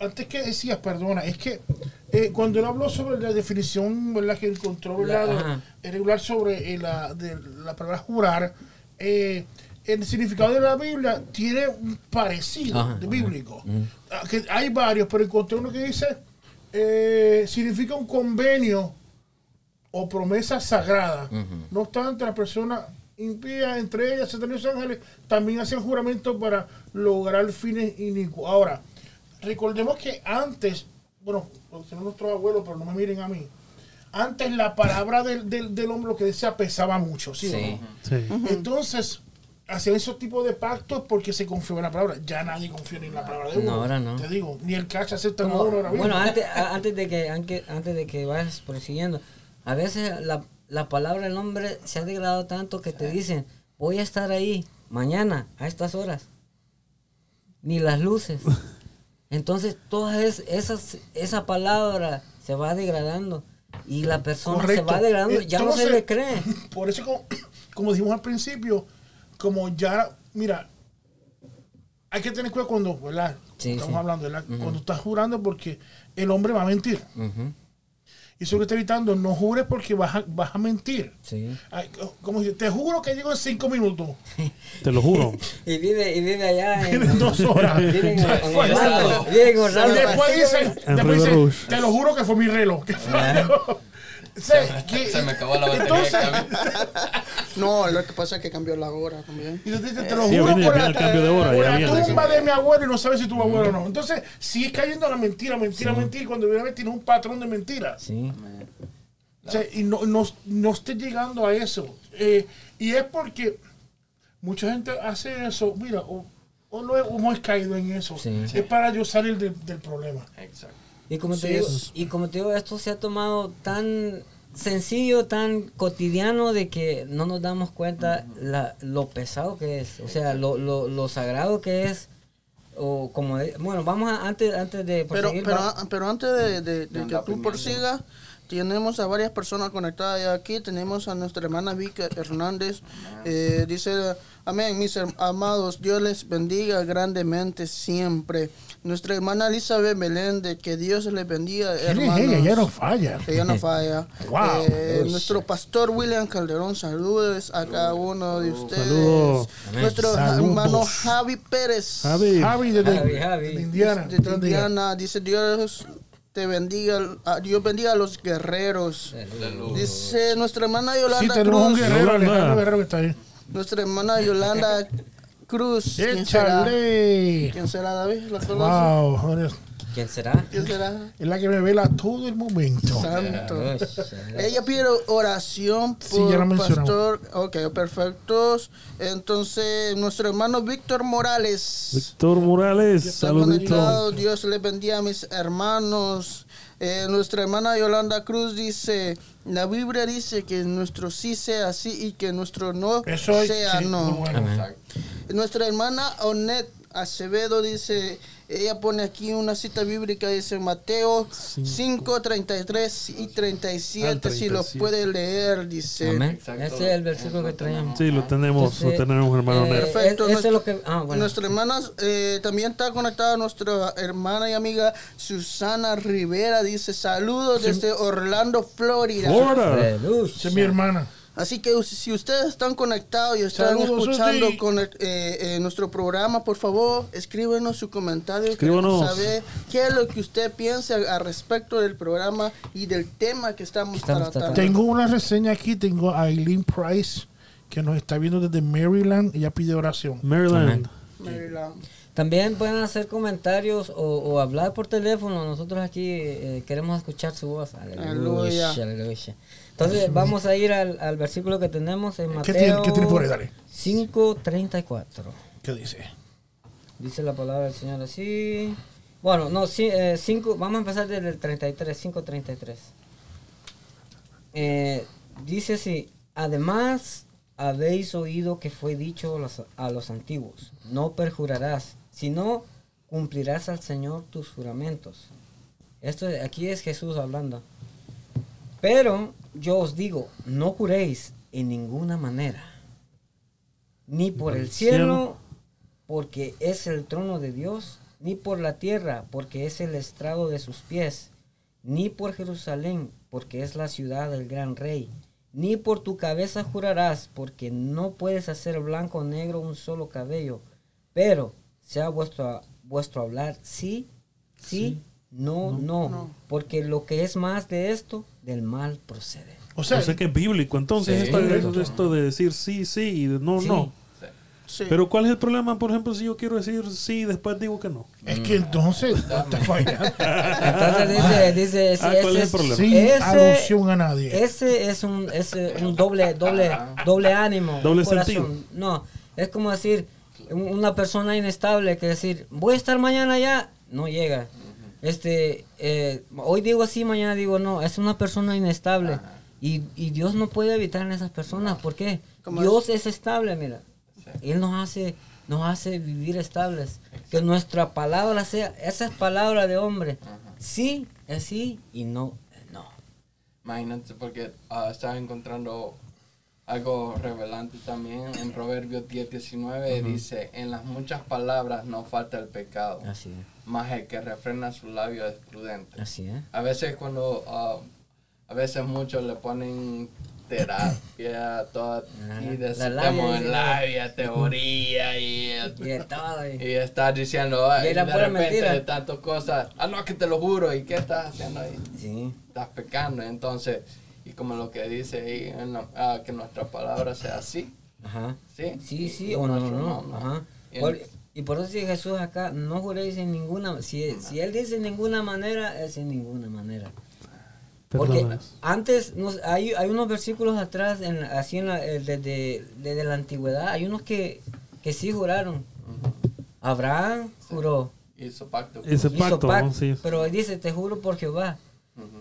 antes que decías, perdona, es que eh, cuando él habló sobre la definición, ¿verdad? Que encontró, La- regular sobre eh, la, de la palabra jurar, eh, el significado de la Biblia tiene un parecido Ajá, de ajá. bíblico. Ah, que hay varios, pero encontré uno que dice, significa un convenio o promesa sagrada. No obstante, las personas impías, entre ellas Satanás y los ángeles, también hacen juramento para lograr fines inicuos. Ahora, recordemos que antes, bueno, son nuestros abuelos, pero no me miren a mí. Antes la palabra del, del, del hombre lo que decía pesaba mucho, ¿sí? o Sí. no? Sí. Entonces, hacían esos tipos de pactos porque se confiaba en la palabra. Ya nadie confía ni en la palabra de uno. No, ahora no. Te digo, ni el cash acepta uno ahora mismo. bueno, antes, antes de que antes, antes de que vayas prosiguiendo, a veces la, la palabra del hombre se ha degradado tanto que te dicen, voy a estar ahí mañana a estas horas. Ni las luces. Entonces, toda es- esas, esa palabra se va degradando y la persona se va degradando, ya no se le cree. Por eso, como, como dijimos al principio, como ya, mira, hay que tener cuidado cuando, ¿verdad? Sí, Estamos sí. hablando, ¿verdad? Cuando estás jurando porque el hombre va a mentir. Y eso que está evitando, no jures porque vas a, vas a mentir. sí. Ay, como te juro que llego en cinco minutos. Te lo juro. Y vive, y vive allá en, En dos horas. vive en, en Orlando. Vive en Y después dice, después dice, te lo juro que fue mi reloj. que fue- Que- Se me acabó la batería. Entonces, No, lo que pasa es que cambió la hora también. Y te dice, te lo Sí, juro viene- por viene la, el cambio de hora, por ya la viene. tumba de mi abuelo y no sabes si tu abuelo o no. Entonces, sigue cayendo en la mentira, mentira, mentira. y Cuando realmente tienes un patrón de mentiras. Sí. O sea, y no, no, no esté llegando a eso. Eh, y es porque mucha gente hace eso, mira, o, o no hemos caído en eso. Sí. Es para yo salir del, del problema. Exacto. Y como, te digo, es- y como te digo, esto se ha tomado tan sencillo, tan cotidiano de que no nos damos cuenta la, lo pesado que es, o sea, lo, lo, lo sagrado que es. O como, de- bueno, vamos a, antes, antes de Pero, proseguir, pero, pero antes de, de- de Anda que tú prosigas, tenemos a varias personas conectadas ya aquí. Tenemos a nuestra hermana Vika Hernández. Eh, dice, amén, mis amados, Dios les bendiga grandemente siempre. Nuestra hermana Elizabeth Meléndez, que Dios les bendiga, ¿Quién es hermanos. ella? Ella no falla. Ella no falla. Wow. Eh, nuestro pastor William Calderón, saludos a cada uno de ustedes. Saludos. Nuestro Saludos. hermano Javi Pérez. Javi. Javi desde Javi, Javi. de Indiana. de días. Indiana, dice Dios te bendiga, Dios bendiga a los guerreros. Dice nuestra hermana Sí, Yolanda tenemos un Cruz. guerrero, Yolanda. Alejandro Guerrero que está ahí. Nuestra hermana Yolanda Cruz. ¿Quién será? ¡Échale! ¿Quién será David? Wow, joder. ¿Quién será? ¿Quién será? es la que me vela todo el momento. Santo. Ella pide oración por Sí, ya pastor. Ok, perfectos. Entonces, nuestro hermano Víctor Morales. Víctor Morales, Está saludito. conectado. Dios le bendiga a mis hermanos. Eh, nuestra hermana Yolanda Cruz dice, la Biblia dice que nuestro sí sea sí y que nuestro no Eso sea sí, no. bueno. Nuestra hermana Onet Acevedo dice, ella pone aquí una cita bíblica, dice Mateo 5, 33 y 37, Al si lo 37. puede leer, dice. Amén. Ese es el versículo que traíamos. Sí, lo tenemos, lo tenemos, hermano eh. Perfecto, Eso es lo que. Ah, bueno. Nuestra hermana eh, también está conectada nuestra hermana y amiga Susana Rivera. Dice saludos desde Orlando, Florida. Florida. Es mi hermana. Así que si ustedes están conectados y están Saludos, escuchando con el- eh, eh, nuestro programa, por favor, escríbenos su comentario. Escríbanos. Queremos saber qué es lo que usted piensa al respecto del programa y del tema que estamos, Estamos tratando. Tengo una reseña aquí. Tengo a Eileen Price, que nos está viendo desde Maryland. Ella pide oración. Maryland. Maryland. También pueden hacer comentarios o, o hablar por teléfono. Nosotros aquí eh, queremos escuchar su voz. Aleluya. Aleluya. aleluya. Entonces vamos a ir al, al versículo que tenemos en ¿Qué Mateo tiene- qué tiene por ahí? Dale. 5.34. ¿Qué dice? Dice la palabra del Señor así. Bueno, no, sí, eh, cinco, vamos a empezar desde el 33, 5.33. Eh, dice así, además habéis oído que fue dicho los, a los antiguos, no perjurarás, sino cumplirás al Señor tus juramentos. Esto aquí es Jesús hablando. Pero yo os digo, no juréis en ninguna manera, ni por el cielo, porque es el trono de Dios, ni por la tierra, porque es el estrado de sus pies, ni por Jerusalén, porque es la ciudad del gran rey, ni por tu cabeza jurarás, porque no puedes hacer blanco o negro un solo cabello, pero sea vuestro, vuestro hablar sí, sí, no, no, porque lo que es más de esto, del mal procede. O sea, O sea que es bíblico. Entonces, Sí. esto, esto- esto de decir sí, sí y de no, Sí. no. Sí. Pero ¿cuál es el problema, por ejemplo, si yo quiero decir sí y después digo que no? es que entonces fallando. Entonces dice, dice, sí, Ah, ¿cuál ese es el problema? Sin ese- alusión a nadie. Ese es un, es un doble, doble, doble ánimo. Doble sentido. No, es como decir, un- una persona inestable que decir, voy a estar mañana allá, no llega. Este, eh, hoy digo sí, mañana digo no, es una persona inestable. Y, y Dios no puede evitar en esas personas. ¿Por qué? ¿Cómo Dios es estable, mira. Él nos hace, nos hace vivir estables. Que nuestra palabra sea, esa es palabra de hombre. Sí es sí y no es no. Imagínate, porque ah, estaba encontrando algo revelante también en Proverbios 10, 19. Dice: En las muchas palabras no falta el pecado, Así es, más el que refrena su labio es prudente. así es. A veces, cuando ah, a veces muchos le ponen terapia, toda, Ajá. y La decimos labia, labia, teoría, y, Y de todo, y- y estás diciendo, ah, Y de repente mentira. de tantas cosas, ah, no, que te lo juro, ¿y qué estás haciendo ahí? Sí, estás pecando. Entonces, y como lo que dice ahí, en la- ah, que nuestra palabra sea así, ajá. ¿sí? Sí, sí, o no, no, ajá. Y Por- el- y por eso dice Jesús acá, no juréis en ninguna, si, si Él dice en ninguna manera, es en ninguna manera. Porque antes, nos, hay, hay unos versículos atrás, en, así en la, eh, desde, desde la antigüedad, hay unos que, que sí juraron. Abraham juró, Hizo pacto. Hizo pacto, pacto, sí. pero dice, te juro por Jehová.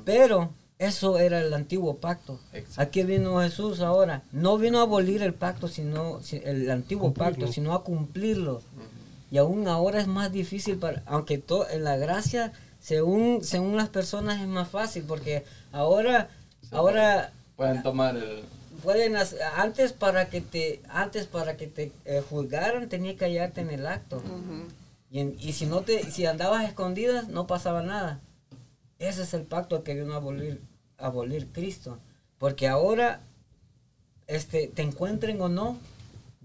Pero eso era el antiguo pacto. Exacto. Aquí vino Jesús ahora. No vino a abolir el pacto, sino si- el antiguo Cumplirlo. pacto, sino a cumplirlo. Y aún ahora es más difícil para, aunque to- en la gracia según, según las personas es más fácil porque ahora, ahora Pueden tomar el... pueden hacer- antes para que te antes para que te eh, juzgaran tenía que hallarte en el acto. Y, en- y si no te si andabas escondidas no pasaba nada. Ese es el pacto que vino a abolir abolir Cristo. Porque ahora este te encuentren o no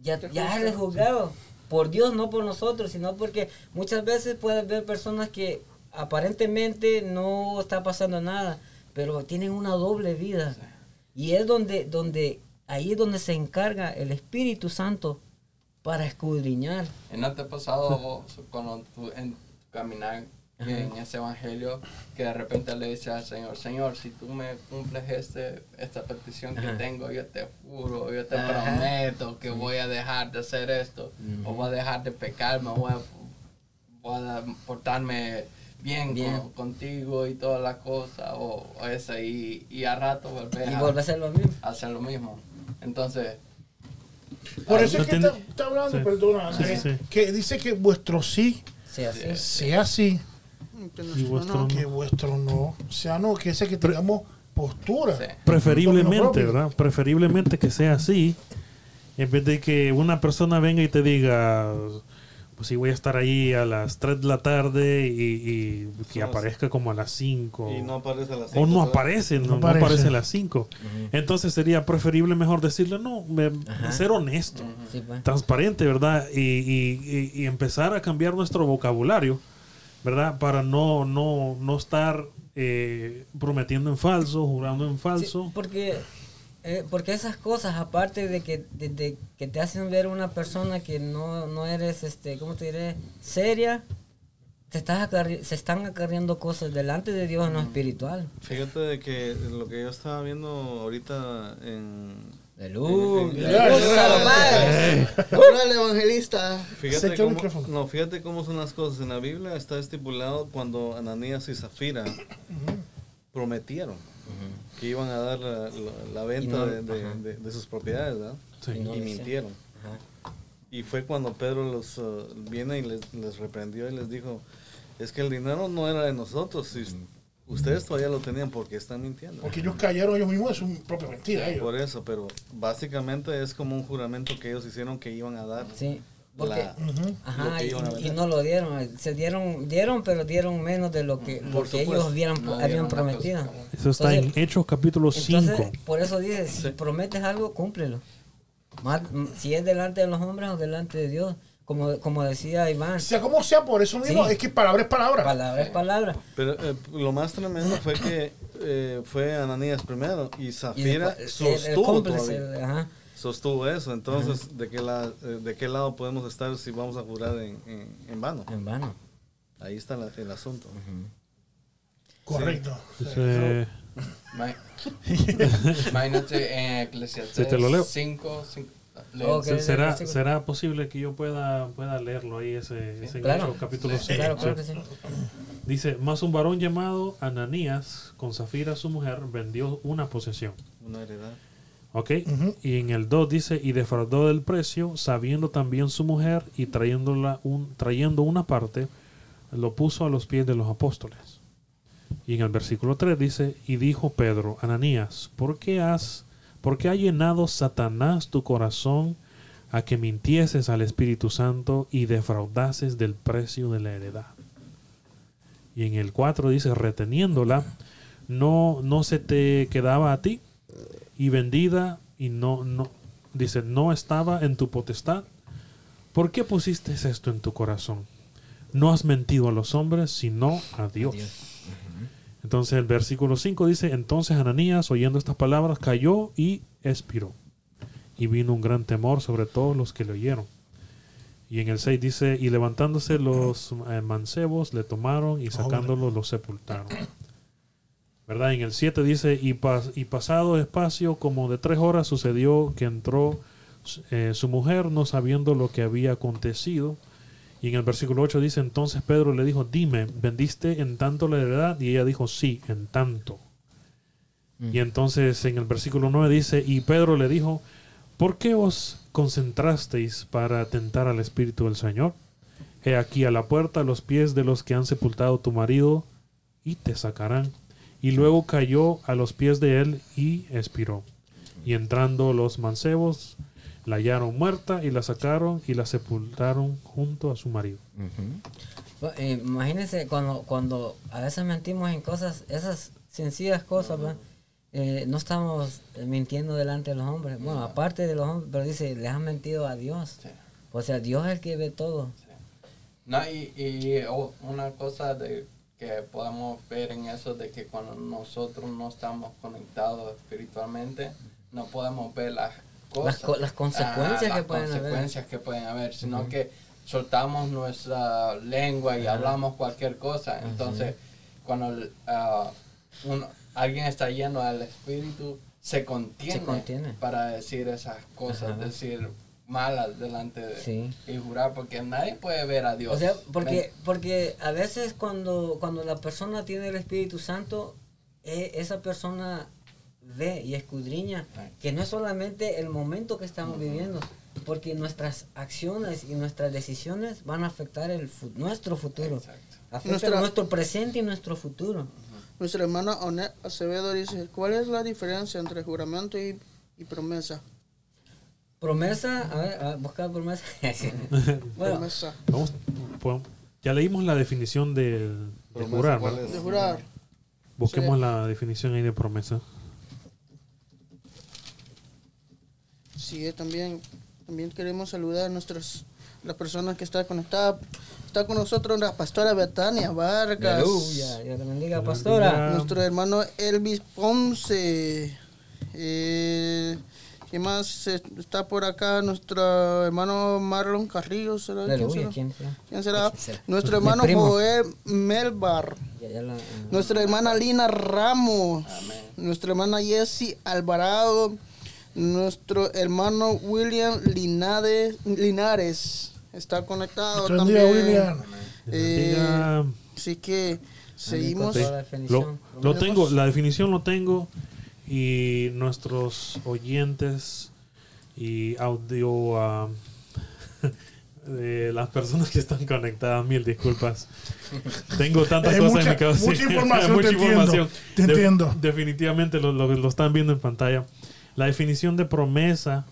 ya ya eres juzgado por Dios no por nosotros sino porque muchas veces puedes ver personas que aparentemente no está pasando nada pero tienen una doble vida y es donde, donde, ahí es donde se encarga el Espíritu Santo para escudriñar. ¿Y no te ha pasado vos cuando tú en tu caminar en ese evangelio que de repente le dices al Señor, Señor, si tú me cumples este, esta petición que Ajá. tengo, yo te juro, yo te Ajá. prometo que voy a dejar de hacer esto, o voy a dejar de pecar, me voy a, voy a portarme bien, Bien. con- contigo y todas las cosas, o, o ese, y, y a rato volver Y a, vuelve a ser lo mismo. a hacer lo mismo. Entonces, Por eso es que está, está hablando, Sí. perdona, Sí, sí, eh, sí. que dice que vuestro sí Sí, así. sea así, Y vuestro no. que vuestro no sea no, que ese que tengamos postura. sí. Preferiblemente. ¿verdad? Preferiblemente que sea así. En vez de que una persona venga y te diga, pues sí, voy a estar ahí a las 3 de la tarde y, y que No, aparezca como a las 5. Y no aparece a las o cinco, no aparece, no, No no aparece. aparece a las 5. Entonces sería preferible mejor decirle, no, me- ser honesto, Sí, pues. transparente, ¿verdad? Y, y- y- y empezar a cambiar nuestro vocabulario, ¿verdad? Para no, no, no estar eh, prometiendo en falso, jurando en Sí, falso. porque, eh, porque esas cosas, aparte de que, de, de que te hacen ver una persona que no, no eres, este, ¿cómo te diré? Seria, te estás acarri- se están acarreando cosas delante de Dios en lo espiritual. Fíjate de que lo que yo estaba viendo ahorita en... El evangelista. Fíjate cómo, no, fíjate cómo son las cosas. En la Biblia está estipulado cuando Ananías y Zafira prometieron que iban a dar la, la- la venta no- de, de- de- de sus propiedades, ¿verdad? Sí. Y no y mintieron. Ajá. Y fue cuando Pedro los uh, viene y les, les reprendió y les dijo, es que el dinero no era de nosotros, si ustedes todavía lo tenían porque están mintiendo. Porque ellos cayeron ellos mismos de su propia mentira. Ellos. Por eso, pero básicamente es como un juramento que ellos hicieron que iban a dar. Sí, porque, La- ajá, y, no lo dieron, se dieron, dieron, pero dieron menos de lo que, lo que ellos habían, No habían prometido. cosa. Eso está Entonces- en Hechos capítulo 5. Entonces, por eso dice, si Sí. prometes algo, cúmplelo. Más- si es delante de los hombres o delante de Dios, como, como decía Iván, Sea como sea, por eso mismo, Sí. es que palabra es palabra. palabra es palabra. Pero eh, lo más tremendo fue que eh, fue Ananías primero y Y Zafira después, el- el sostuvo cómplice, todavía. ajá. Sostuvo eso. Entonces, ¿de qué, la- eh, ¿de qué lado podemos estar si vamos a jurar en, en- en vano? En vano. Ahí está la- el asunto. Correcto. Dice, Ma- Imagínate en Eclesiastes Sí, te lo leo. 5, 5. Ok. ¿se- ¿será. ¿Será posible que yo pueda, pueda leerlo ahí, ese, ese en claro. Capítulo Sí, 5? Claro, claro que sí. Dice, más un varón llamado Ananías, con Zafira su mujer, vendió una posesión. Una heredad. ¿Ok? Ujú. Y en el 2 dice, y defraudó del precio, sabiendo también su mujer, y trayéndola un, trayendo una parte, lo puso a los pies de los apóstoles. Y en el versículo 3 dice, y dijo Pedro, Ananías, ¿por qué has, por qué ha llenado Satanás tu corazón a que mintieses al Espíritu Santo y defraudases del precio de la heredad? Y en el 4 dice, reteniéndola, no, no se te quedaba a ti, y vendida y no, no, dice, no estaba en tu potestad. ¿Por qué pusiste esto en tu corazón? No has mentido a los hombres, sino a Dios. Entonces el versículo 5 dice, entonces Ananías, oyendo estas palabras, cayó y expiró. Y vino un gran temor sobre todos los que le oyeron. Y en el 6 dice, y levantándose los eh, mancebos, le tomaron y sacándolo los sepultaron. ¿Verdad? En el 7 dice, y, pas- y pasado espacio como de tres horas sucedió que entró eh, su mujer no sabiendo lo que había acontecido. Y en el versículo 8 dice, entonces Pedro le dijo, dime, ¿vendiste en tanto la heredad? Y ella dijo, sí, en tanto. Y entonces en el versículo 9 dice, y Pedro le dijo, ¿por qué os concentrasteis para tentar al Espíritu del Señor? He aquí a la puerta los pies de los que han sepultado tu marido y te sacarán. Y luego cayó a los pies de él y expiró. Y entrando los mancebos, la hallaron muerta y la sacaron y la sepultaron junto a su marido. Bueno, eh, Imagínense cuando, cuando a veces mentimos en cosas, esas sencillas cosas, ¿verdad? Eh, no estamos eh, mintiendo delante de los hombres. Bueno, aparte de los hombres, pero dice, les han mentido a Dios. Sí. O sea, Dios es el que ve todo. No, y, y o- una cosa de que podemos ver en eso de que cuando nosotros no estamos conectados espiritualmente, no podemos ver las cosas. co- las consecuencias las que pueden haber. consecuencias que pueden haber, sino que soltamos nuestra lengua y hablamos cualquier cosa. Entonces, cuando ah, un- alguien está lleno del Espíritu, se contiene, Se contiene. para decir esas cosas, Ajá. decir malas delante de Sí. y jurar porque nadie puede ver a Dios. O sea, porque, porque a veces cuando, cuando la persona tiene el Espíritu Santo, eh, esa persona ve y escudriña que no es solamente el momento que estamos viviendo, porque nuestras acciones y nuestras decisiones van a afectar el fu- nuestro futuro. Exacto. Afecta Nuestra- nuestro presente y nuestro futuro. Nuestra hermana Onet Acevedo dice, ¿cuál es la diferencia entre juramento y, y promesa? Promesa, a ver, a buscar promesa. bueno, promesa. Vamos, pues, ya leímos la definición de, de jurar. ¿cuál ¿no? De jurar. Busquemos Sí. la definición ahí de promesa. Sí, también, también queremos saludar a nuestras las personas que están conectadas. Está con nosotros la pastora Betania Vargas. aleluya, Dios te bendiga, pastora. Nuestro hermano Elvis Ponce. Eh, ¿Qué más está por acá? Nuestro hermano Marlon Carrillo. ¿será? ¿Quién Aleluya, será? ¿quién será? ¿Quién será? ¿Quién será? Nuestro hermano. Joel Melbar. Ya- ya la-. Nuestra hermana Lina Ramos. Amén. Nuestra hermana Jessie Alvarado. Nuestro hermano William Linade- Linares. Está conectado bendiga, también. William. Eh. Así que seguimos. Sí. Sí. la definición. Lo, lo tengo, la definición lo tengo y nuestros oyentes y audio ah, de las personas que están conectadas, mil disculpas. Tengo tantas Hay cosas mucha- en mi cabeza. mucha información, te entiendo, te entiendo. Definitivamente lo, lo- lo están viendo en pantalla. La definición de promesa,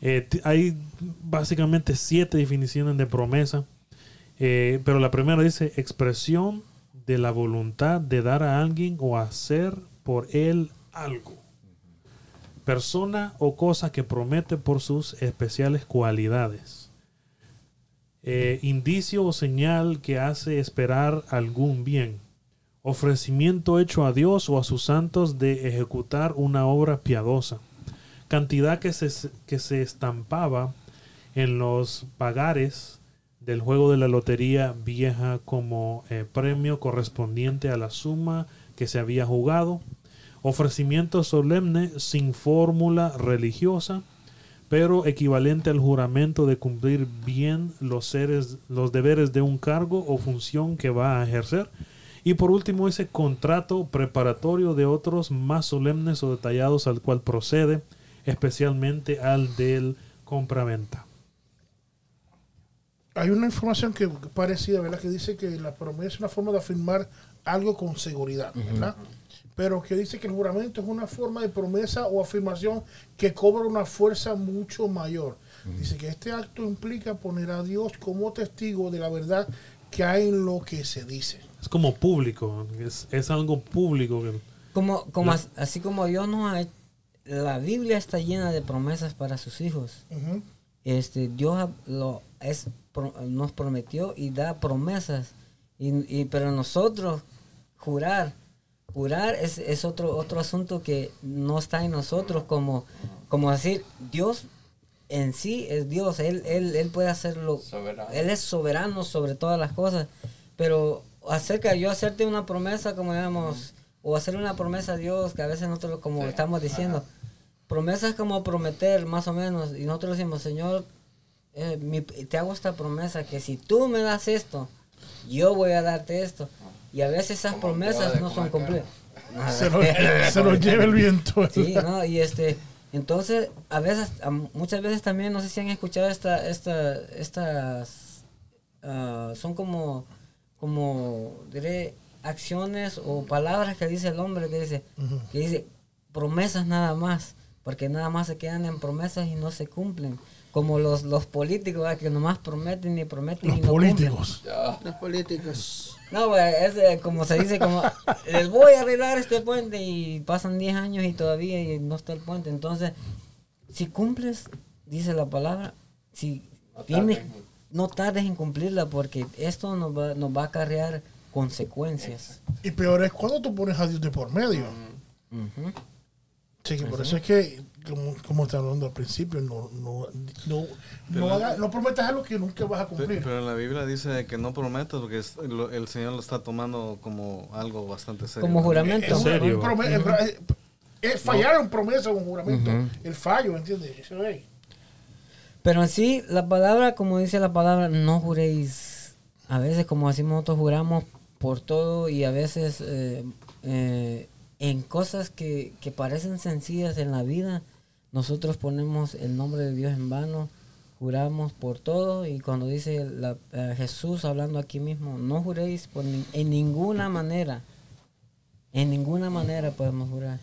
eh, hay básicamente siete definiciones de promesa. Eh, pero la primera dice expresión de la voluntad de dar a alguien o hacer por él algo. Persona o cosa que promete por sus especiales cualidades. Eh, indicio o señal que hace esperar algún bien. Ofrecimiento hecho a Dios o a sus santos de ejecutar una obra piadosa. Cantidad que se, que se estampaba en los pagares del juego de la lotería vieja como eh, premio correspondiente a la suma que se había jugado, ofrecimiento solemne sin fórmula religiosa, pero equivalente al juramento de cumplir bien los, seres, los deberes de un cargo o función que va a ejercer. Y por último, ese contrato preparatorio de otros más solemnes o detallados al cual procede, especialmente al del compraventa. Hay una información que parecida, ¿verdad? Que dice que la promesa es una forma de afirmar algo con seguridad, ¿verdad? Pero que dice que el juramento es una forma de promesa o afirmación que cobra una fuerza mucho mayor. Dice que este acto implica poner a Dios como testigo de la verdad que hay en lo que se dice. Es como público, es, es algo público. que- Como, como La- así como Dios nos ha la Biblia está llena de promesas para sus hijos. Este Dios ha- lo es pro- nos prometió y da promesas. Y, y- pero nosotros jurar, jurar es, es otro otro asunto que no está en nosotros como como decir Dios en sí es Dios, él él, él puede hacerlo Soberano. él es soberano sobre todas las cosas, pero acerca de yo hacerte una promesa, como digamos, o hacer una promesa a Dios, que a veces nosotros, como Sí, estamos diciendo, ajá. promesa es como prometer, más o menos, y nosotros decimos, Señor, eh, mi- te hago esta promesa, que si tú me das esto, yo voy a darte esto. Y a veces esas Como promesas no son cumplidas. Se lo, se lo lleva el viento. Sí, ¿no? Y este, entonces, a veces, a muchas veces también, no sé si han escuchado esta, esta, estas, ah, son como, como, diré, acciones o palabras que dice el hombre que dice, que dice promesas nada más, porque nada más se quedan en promesas y no se cumplen. Como los, los políticos ¿verdad? que nomás prometen y prometen Los y no cumplen. políticos. Los políticos. No, es eh, como se dice, como les voy a arreglar este puente y pasan 10 años y todavía y no está el puente. Entonces, si cumples, dice la palabra, si No tienes, tardes. no tardes en cumplirla porque esto nos va, nos va a acarrear consecuencias. Y peor es cuando tú pones a Dios de por medio. Ujú. Sí, que por eso es que, como, como está hablando al principio, no, no, no, no, haga- no prometas algo que nunca vas a cumplir. Pero la Biblia dice que no prometas porque es- lo- el Señor lo está tomando como algo bastante serio. Como juramento. Es, un- serio? un es- es fallar en promesa o un juramento. El fallo, ¿entiendes? Eso es. Pero en sí, la palabra, como dice la palabra, no juréis. A veces, como decimos nosotros, juramos por todo y a veces eh, eh, en cosas que, que parecen sencillas en la vida, nosotros ponemos el nombre de Dios en vano, juramos por todo y cuando dice la- eh, Jesús hablando aquí mismo, no juréis por ni- en ninguna manera. En ninguna manera podemos jurar.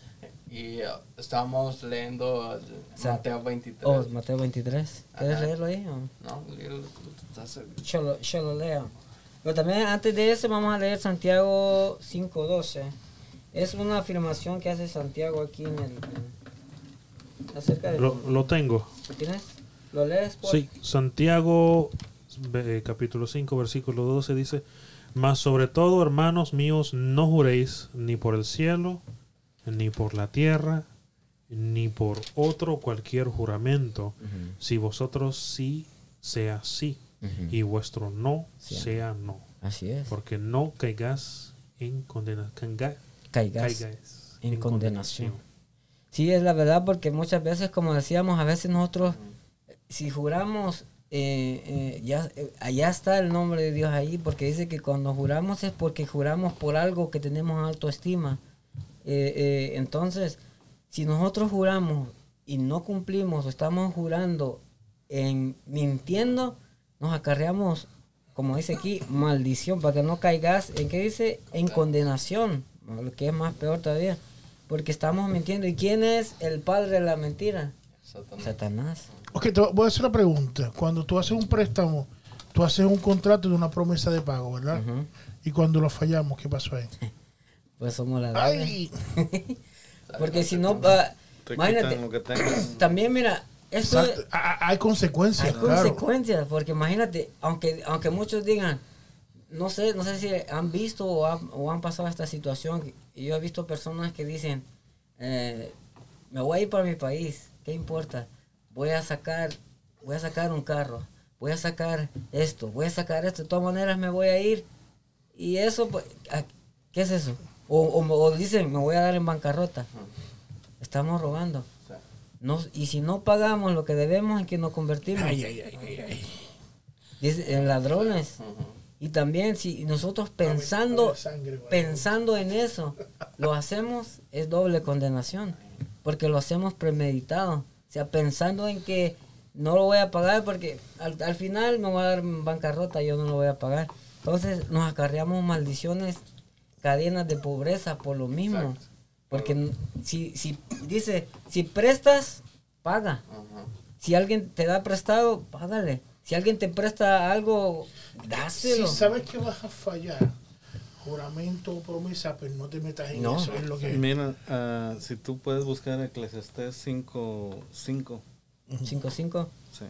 Y uh, estamos leyendo uh, Mateo 23. Oh, Mateo 23. ¿Quieres Ajá. leerlo ahí? o? No, estás- Yo lo, yo lo leo. Pero también antes de eso vamos a leer Santiago 5.12. Es una afirmación que hace Santiago aquí en el... en- acerca de... Lo, lo tengo. ¿Lo tienes? ¿Lo lees? por- Sí, Santiago eh, capítulo 5 versículo 12 dice, mas sobre todo, hermanos míos, no juréis ni por el cielo, ni por la tierra, ni por otro cualquier juramento, si vosotros sí sea sí, y vuestro no Sí. sea no, Así es. porque no caigas en condenación. Caigas en condenación. Sí, es la verdad porque muchas veces, como decíamos, a veces nosotros, si juramos, eh, eh, ya, eh, allá está el nombre de Dios ahí, porque dice que cuando juramos es porque juramos por algo que tenemos autoestima. Entonces, si nosotros juramos y no cumplimos o estamos jurando en mintiendo, nos acarreamos, como dice aquí, maldición, para que no caigas, ¿en qué dice? En condenación, lo que es más peor todavía, porque estamos mintiendo. ¿Y quién es el padre de la mentira? Satanás. Satanás. Ok, te voy a hacer una pregunta. Cuando tú haces un préstamo, tú haces un contrato de una promesa de pago, ¿verdad? Y cuando lo fallamos, ¿qué pasó ahí? Pues somos la deuda. Ay, Porque si no, va- Te imagínate, quitan lo que también mira, esto hay consecuencias, hay claro. consecuencias, porque imagínate, aunque aunque muchos digan, no sé, no sé si han visto o han, o han pasado esta situación, y yo he visto personas que dicen, eh, me voy a ir para mi país, ¿qué importa? Voy a sacar, voy a sacar un carro, voy a sacar esto, voy a sacar esto, de todas maneras me voy a ir, y eso, pues, ¿a- ¿qué es eso? O, o- o dicen, me voy a dar en bancarrota, estamos robando. Sí. No, y si no pagamos lo que debemos, ¿en qué nos convertimos? Ay, ay, ay. Dice, en ladrones. Y también si nosotros pensando, sangre, pensando en eso, lo hacemos, es doble condenación. Porque lo hacemos premeditado. O sea, pensando en que no lo voy a pagar porque al, al final me voy a dar bancarrota, yo no lo voy a pagar. Entonces nos acarreamos maldiciones, cadenas de pobreza por lo mismo. Exacto. Porque si, si dice, si prestas, paga. Ajá. Si alguien te da prestado, págale. Si alguien te presta algo, Si dáselo. sabes que vas a fallar, juramento o promesa, pues no te metas en No. eso. Es lo que... Mira, ah, si tú puedes buscar Eclesiastés 5, 5, 5-5. sí.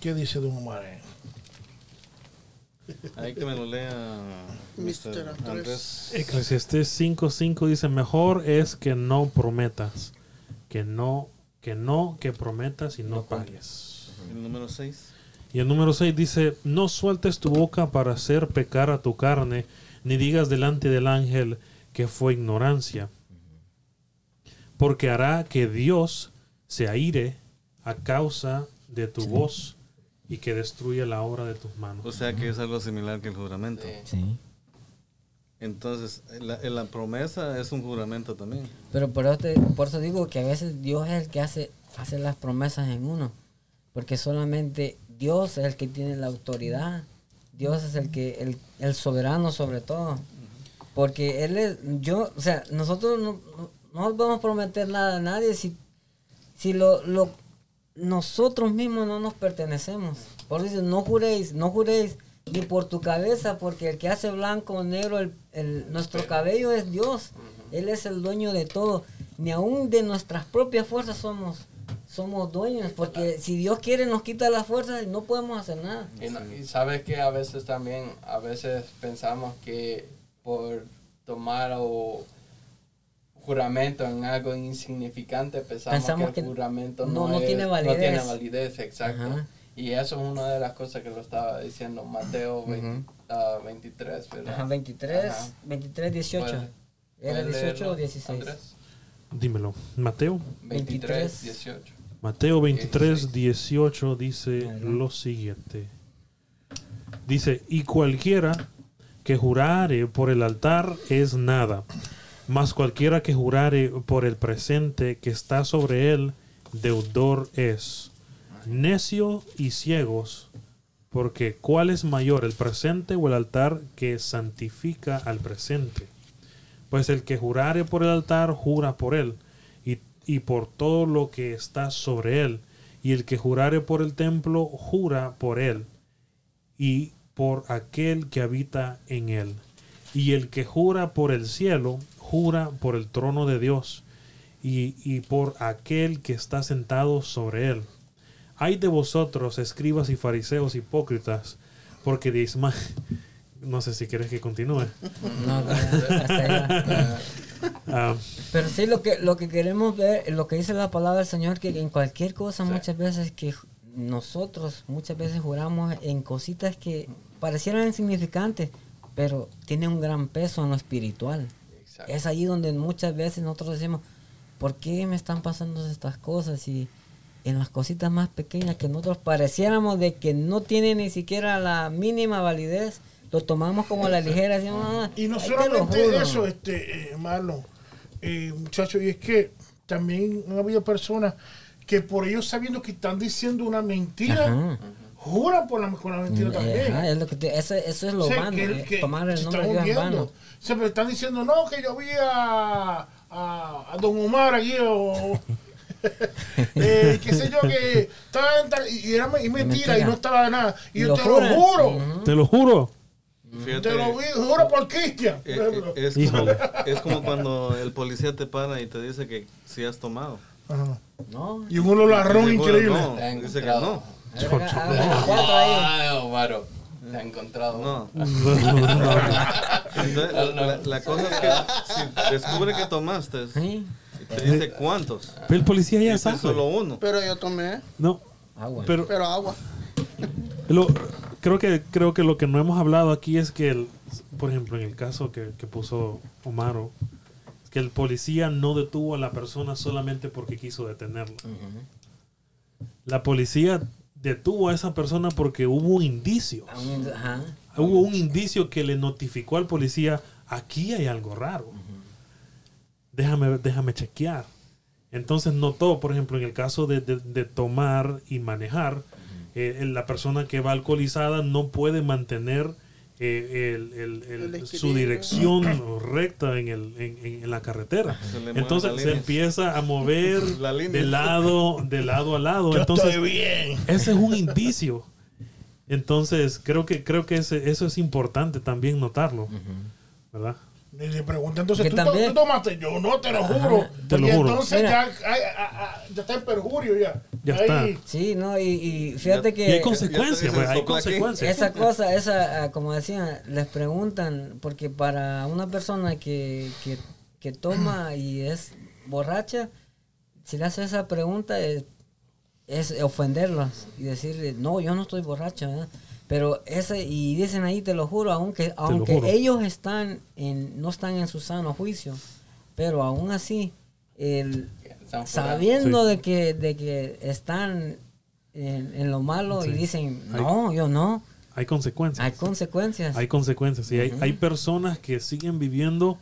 ¿Qué dice Don Omar? Ahí que me lo lea Mr. Andrés. Eclesiastés 5.5 dice, mejor es que no prometas, que no, que no, que prometas y no, pagues. El número 6. Y el número 6 dice, no sueltes tu boca para hacer pecar a tu carne, ni digas delante del ángel que fue ignorancia, porque hará que Dios se aire a causa de tu voz y que destruya la obra de tus manos. O sea que es algo similar que el juramento. Sí. Sí. Entonces, la, la promesa es un juramento también. Pero por eso, te- por eso digo que a veces Dios es el que hace, hace las promesas en uno. Porque solamente Dios es el que tiene la autoridad Dios es el que el, el soberano sobre todo. Porque él es yo, o sea, nosotros no, no, no podemos prometer nada a nadie si si lo, lo nosotros mismos no nos pertenecemos. Por eso dice, no juréis, no juréis ni por tu cabeza, porque el que hace blanco o negro, el, el- nuestro cabello es Dios. Él es el dueño de todo. Ni aún de nuestras propias fuerzas somos, somos dueños, porque si Dios quiere nos quita las fuerzas y no podemos hacer nada. Y, no- y sabes que a veces también, a veces pensamos que por tomar o juramento en algo insignificante, pensamos, Pensamos que el que juramento no- no, no es- tiene no validez. tiene validez, exacto. Ajá. Y eso es una de las cosas que lo estaba diciendo Mateo 20, ah, 23, ¿verdad? Ajá, 23, Ajá. 23, 18. ¿Puedes- ¿Era puedes 18 o leerlo, 16? Andrés? Dímelo. Mateo. 23, 18. Mateo 23, 16. 18 dice lo siguiente. Dice, y cualquiera que jurare por el altar es nada, mas cualquiera que jurare por el presente que está sobre él, deudor es. Necio y ciegos, porque ¿cuál es mayor, el presente o el altar que santifica al presente? Pues el que jurare por el altar, jura por él, y, y por todo lo que está sobre él. Y el que jurare por el templo, jura por él, y por aquel que habita en él. Y el que jura por el cielo, jura por el trono de Dios, y, y por aquel que está sentado sobre él. Hay de vosotros, escribas y fariseos hipócritas, porque diezma- No sé si quieres que continúe. No, no, hasta allá. Ah, Pero sí, lo que, lo que queremos ver, lo que dice la palabra del Señor, que en cualquier cosa muchas veces que nosotros muchas veces juramos en cositas que parecieran insignificantes, pero tienen un gran peso en lo espiritual. Exacto. Es ahí donde muchas veces nosotros decimos, ¿por qué me están pasando estas cosas? Y en las cositas más pequeñas que nosotros pareciéramos de que no tienen ni siquiera la mínima validez, lo tomamos como a la ligera. "Ah, Y no solamente juro". eso, este, eh, Marlon, eh, muchachos, y es que también han habido personas que por ellos sabiendo que están diciendo una mentira, Ajá. juran por la, con la mentira también. Ajá, es lo que te- eso, eso es lo O sea, vano, que- eh, que tomar el nombre de Dios en vano. Siempre están diciendo, no, que yo vi a, a, a Don Omar aquí o... eh, qué sé yo, que estaba en tal- y era y mentira, Mentira. y no estaba nada. Y Y yo lo te lo juro, Ujú. te lo juro. Fíjate, te lo vi- juro por Cristian. eh, eh, es, como, Híjole. es como cuando el policía te para y te dice que si has tomado. Ajá. No. Y un increíble. No, dice que no. Cuatro ahí. Ah, te ha encontrado. No. Entonces, la, la cosa es que si descubre que tomaste Sí. y te dice cuántos, Pero el policía ya sabe. solo uno. Pero yo tomé, No, Agua. pero pero agua. lo, creo que creo que lo que no hemos hablado aquí es que, el, por ejemplo, en el caso que, que puso Omaro, es que el policía no detuvo a la persona solamente porque quiso detenerla. La policía detuvo a esa persona porque hubo un indicio. Aún- Ajá. Hubo un indicio que le notificó al policía, aquí hay algo raro. Déjame, déjame chequear. Entonces notó, por ejemplo, en el caso de, de- de tomar y manejar, eh, la persona que va alcoholizada no puede mantener eh, el- el- su dirección recta en, el, en, en- en la carretera. Se Entonces la se empieza a mover La de lado, de lado a lado. Yo Entonces, estoy bien. ese es un indicio. Entonces, creo que creo que ese- eso es importante también notarlo, ¿verdad? Y le preguntan, entonces, ¿tú, también- tú tomaste? Yo no, te lo juro. Te lo Porque juro. entonces Mira. ya, ay, ah, ah, ya está en perjurio ya. Ya Ahí- está. Sí, no, y, y fíjate Ya- que... Y hay consecuencias, pues, hay consecuencias. Esa cosa, esa, ah, como decía, les preguntan, porque para una persona que, que, que toma y es borracha, si le hace esa pregunta es, es ofenderlos y decirle, no, yo no estoy borracho, ¿verdad? Pero ese, y dicen ahí, te lo juro, aunque, aunque juro. ellos están en, no están en su sano juicio, pero aún así, el, sabiendo Sí. de que de que están en, en lo malo y dicen Hay- no yo no Hay consecuencias. hay consecuencias Hay consecuencias. Y hay, hay personas que siguen viviendo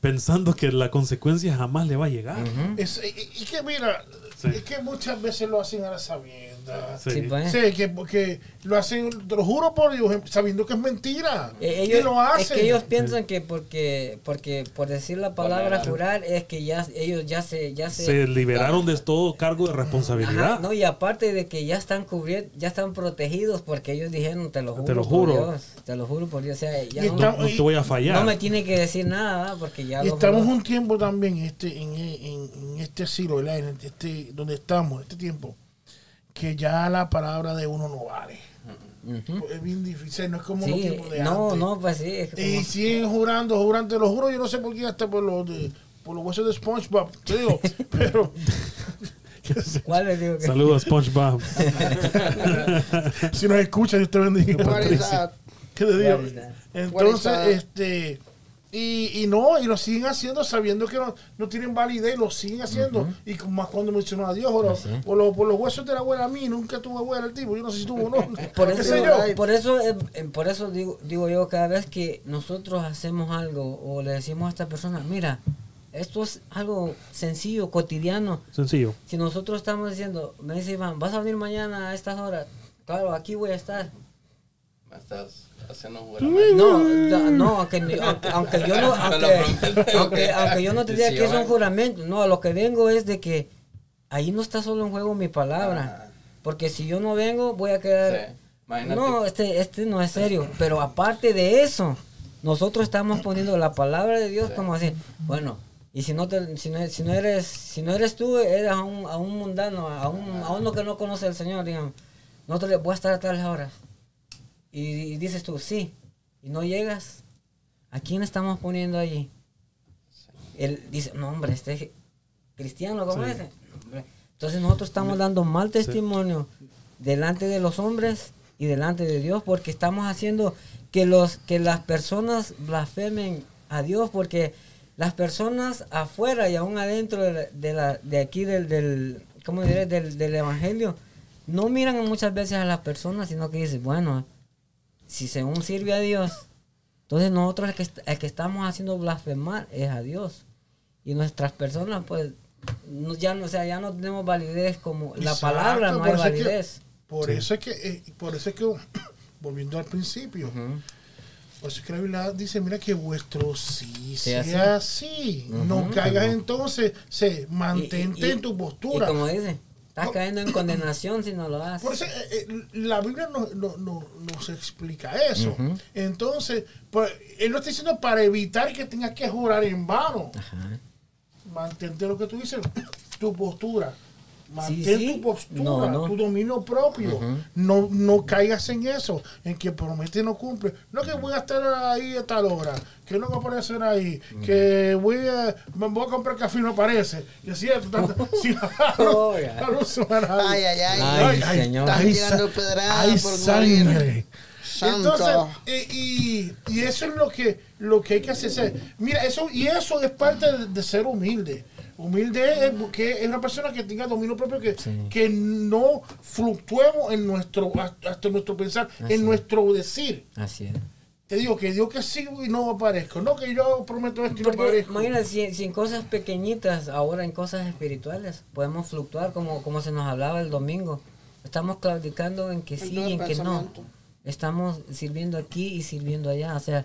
pensando que la consecuencia jamás le va a llegar. Es, y, y que mira, Sí. es que muchas veces lo hacen a la sabienda. Verdad. Sí. Sí, pues. Sí, que, que lo hacen, te lo juro por Dios, sabiendo que es mentira. Eh, y ellos, lo hacen. es que ellos piensan que porque porque por decir la palabra jurar es que ya ellos ya se ya se, Se liberaron de todo cargo de Ajá, responsabilidad. no y aparte de que ya están cubriendo ya están protegidos porque ellos dijeron te lo juro Te lo por juro. Dios, te lo juro por Dios o sea, ya no, estamos- No te voy a fallar. no me tiene que decir nada porque ya Y lo estamos un tiempo también este, en, en, en este asilo, ¿verdad? En este, donde estamos, en este tiempo, que ya la palabra de uno no vale. Es bien difícil, no es como los Sí, tiempos de no, antes. no, pues sí. es como- Y siguen jurando, jurando, te lo juro, yo no sé por qué, hasta por los, de, por los huesos de SpongeBob, te digo, pero ¿Cuál les digo que? Saludos, SpongeBob. si nos escuchan, Dios te bendiga. ¿Qué te digo? Entonces, este, y, y no, y lo siguen haciendo sabiendo que no, no tienen validez, lo siguen haciendo. Y más cuando mencionó a Dios, por, los- Así. por, los, por los huesos de la abuela a mí, nunca tuvo abuela el tipo, yo no sé si tuvo o no. Por ¿Qué eso, sé yo? por eso, eh, eh, por eso digo, digo yo, cada vez que nosotros hacemos algo o le decimos a esta persona, mira, esto es algo sencillo, cotidiano. Sencillo. Si nosotros estamos diciendo, me dice Iván, ¿vas a venir mañana a estas horas? Claro, aquí voy a estar. Estás haciendo un juramento. No, no, aunque, ni- aunque, aunque yo no, aunque, aunque, aunque yo no te diga que es un juramento, no, a lo que vengo es de que ahí no está solo en juego mi palabra. Ajá. Porque si yo no vengo, voy a quedar Sí. No, este, este no es serio. Pero aparte de eso, nosotros estamos poniendo la palabra de Dios Sí. como así. Bueno, y si no, te, si no, si no eres si no eres tú, eres a un, a un mundano, a, un, a uno que no conoce al Señor, digamos. Nosotros le voy a estar a tales horas. Y, dices tú, sí. Y no llegas. ¿A quién estamos poniendo allí? Él dice, no, hombre, este es cristiano, ¿cómo Sí. es? Entonces nosotros estamos dando mal testimonio delante de los hombres y delante de Dios porque estamos haciendo que los que las personas blasfemen a Dios porque las personas afuera y aún adentro de, la- de, la- de aquí del, del ¿cómo diré? Del, del evangelio no miran muchas veces a las personas sino que dicen bueno si según sirve a Dios entonces nosotros el que, el que estamos haciendo blasfemar es a Dios y nuestras personas pues no, ya no o sea ya no tenemos validez como la palabra no hay eso es que- validez Por eso es que, eh, por eso es que, volviendo al principio, Ujú. por eso es que la Biblia dice, mira que vuestro sí Sea sea así. No caigas entonces, se, mantente Y- y- en tu Y postura. como dice, estás No. cayendo en condenación si no lo haces. Por eso, eh, eh, la Biblia no, no, no- nos explica eso. Entonces, pues, él lo está diciendo para evitar que tengas que jurar en vano. Ajá. Mantente lo que tú dices, tu postura. Mantén Sí, sí. tu postura, No, no. tu dominio propio. Ujú. no, no caigas en eso, en que promete y no cumple. No que voy a estar ahí a tal hora, que no voy a aparecer ahí, que voy a, me voy a comprar café y no aparece. Y así es, tanto- sin Oh, ya. no lo suena a nadie. Ay, ay, ay. Ay, señor. Tirando pedradas hay por sangre. Santo. Entonces, eh, y, y eso es lo que, lo que hay que hacer. Mira, eso, y eso es parte de, de ser humilde. Humilde es que es una persona que tenga dominio propio, que, Sí. que no fluctuemos en nuestro, hasta nuestro pensar, Así. en nuestro decir. Así es. Te digo que Dios que sigo y no aparezco. No que yo prometo esto y no Porque aparezco. imagínate, si, si en cosas pequeñitas, ahora en cosas espirituales, podemos fluctuar como, como se nos hablaba el domingo. Estamos claudicando en que sí y en que no. Estamos sirviendo aquí y sirviendo allá. O sea,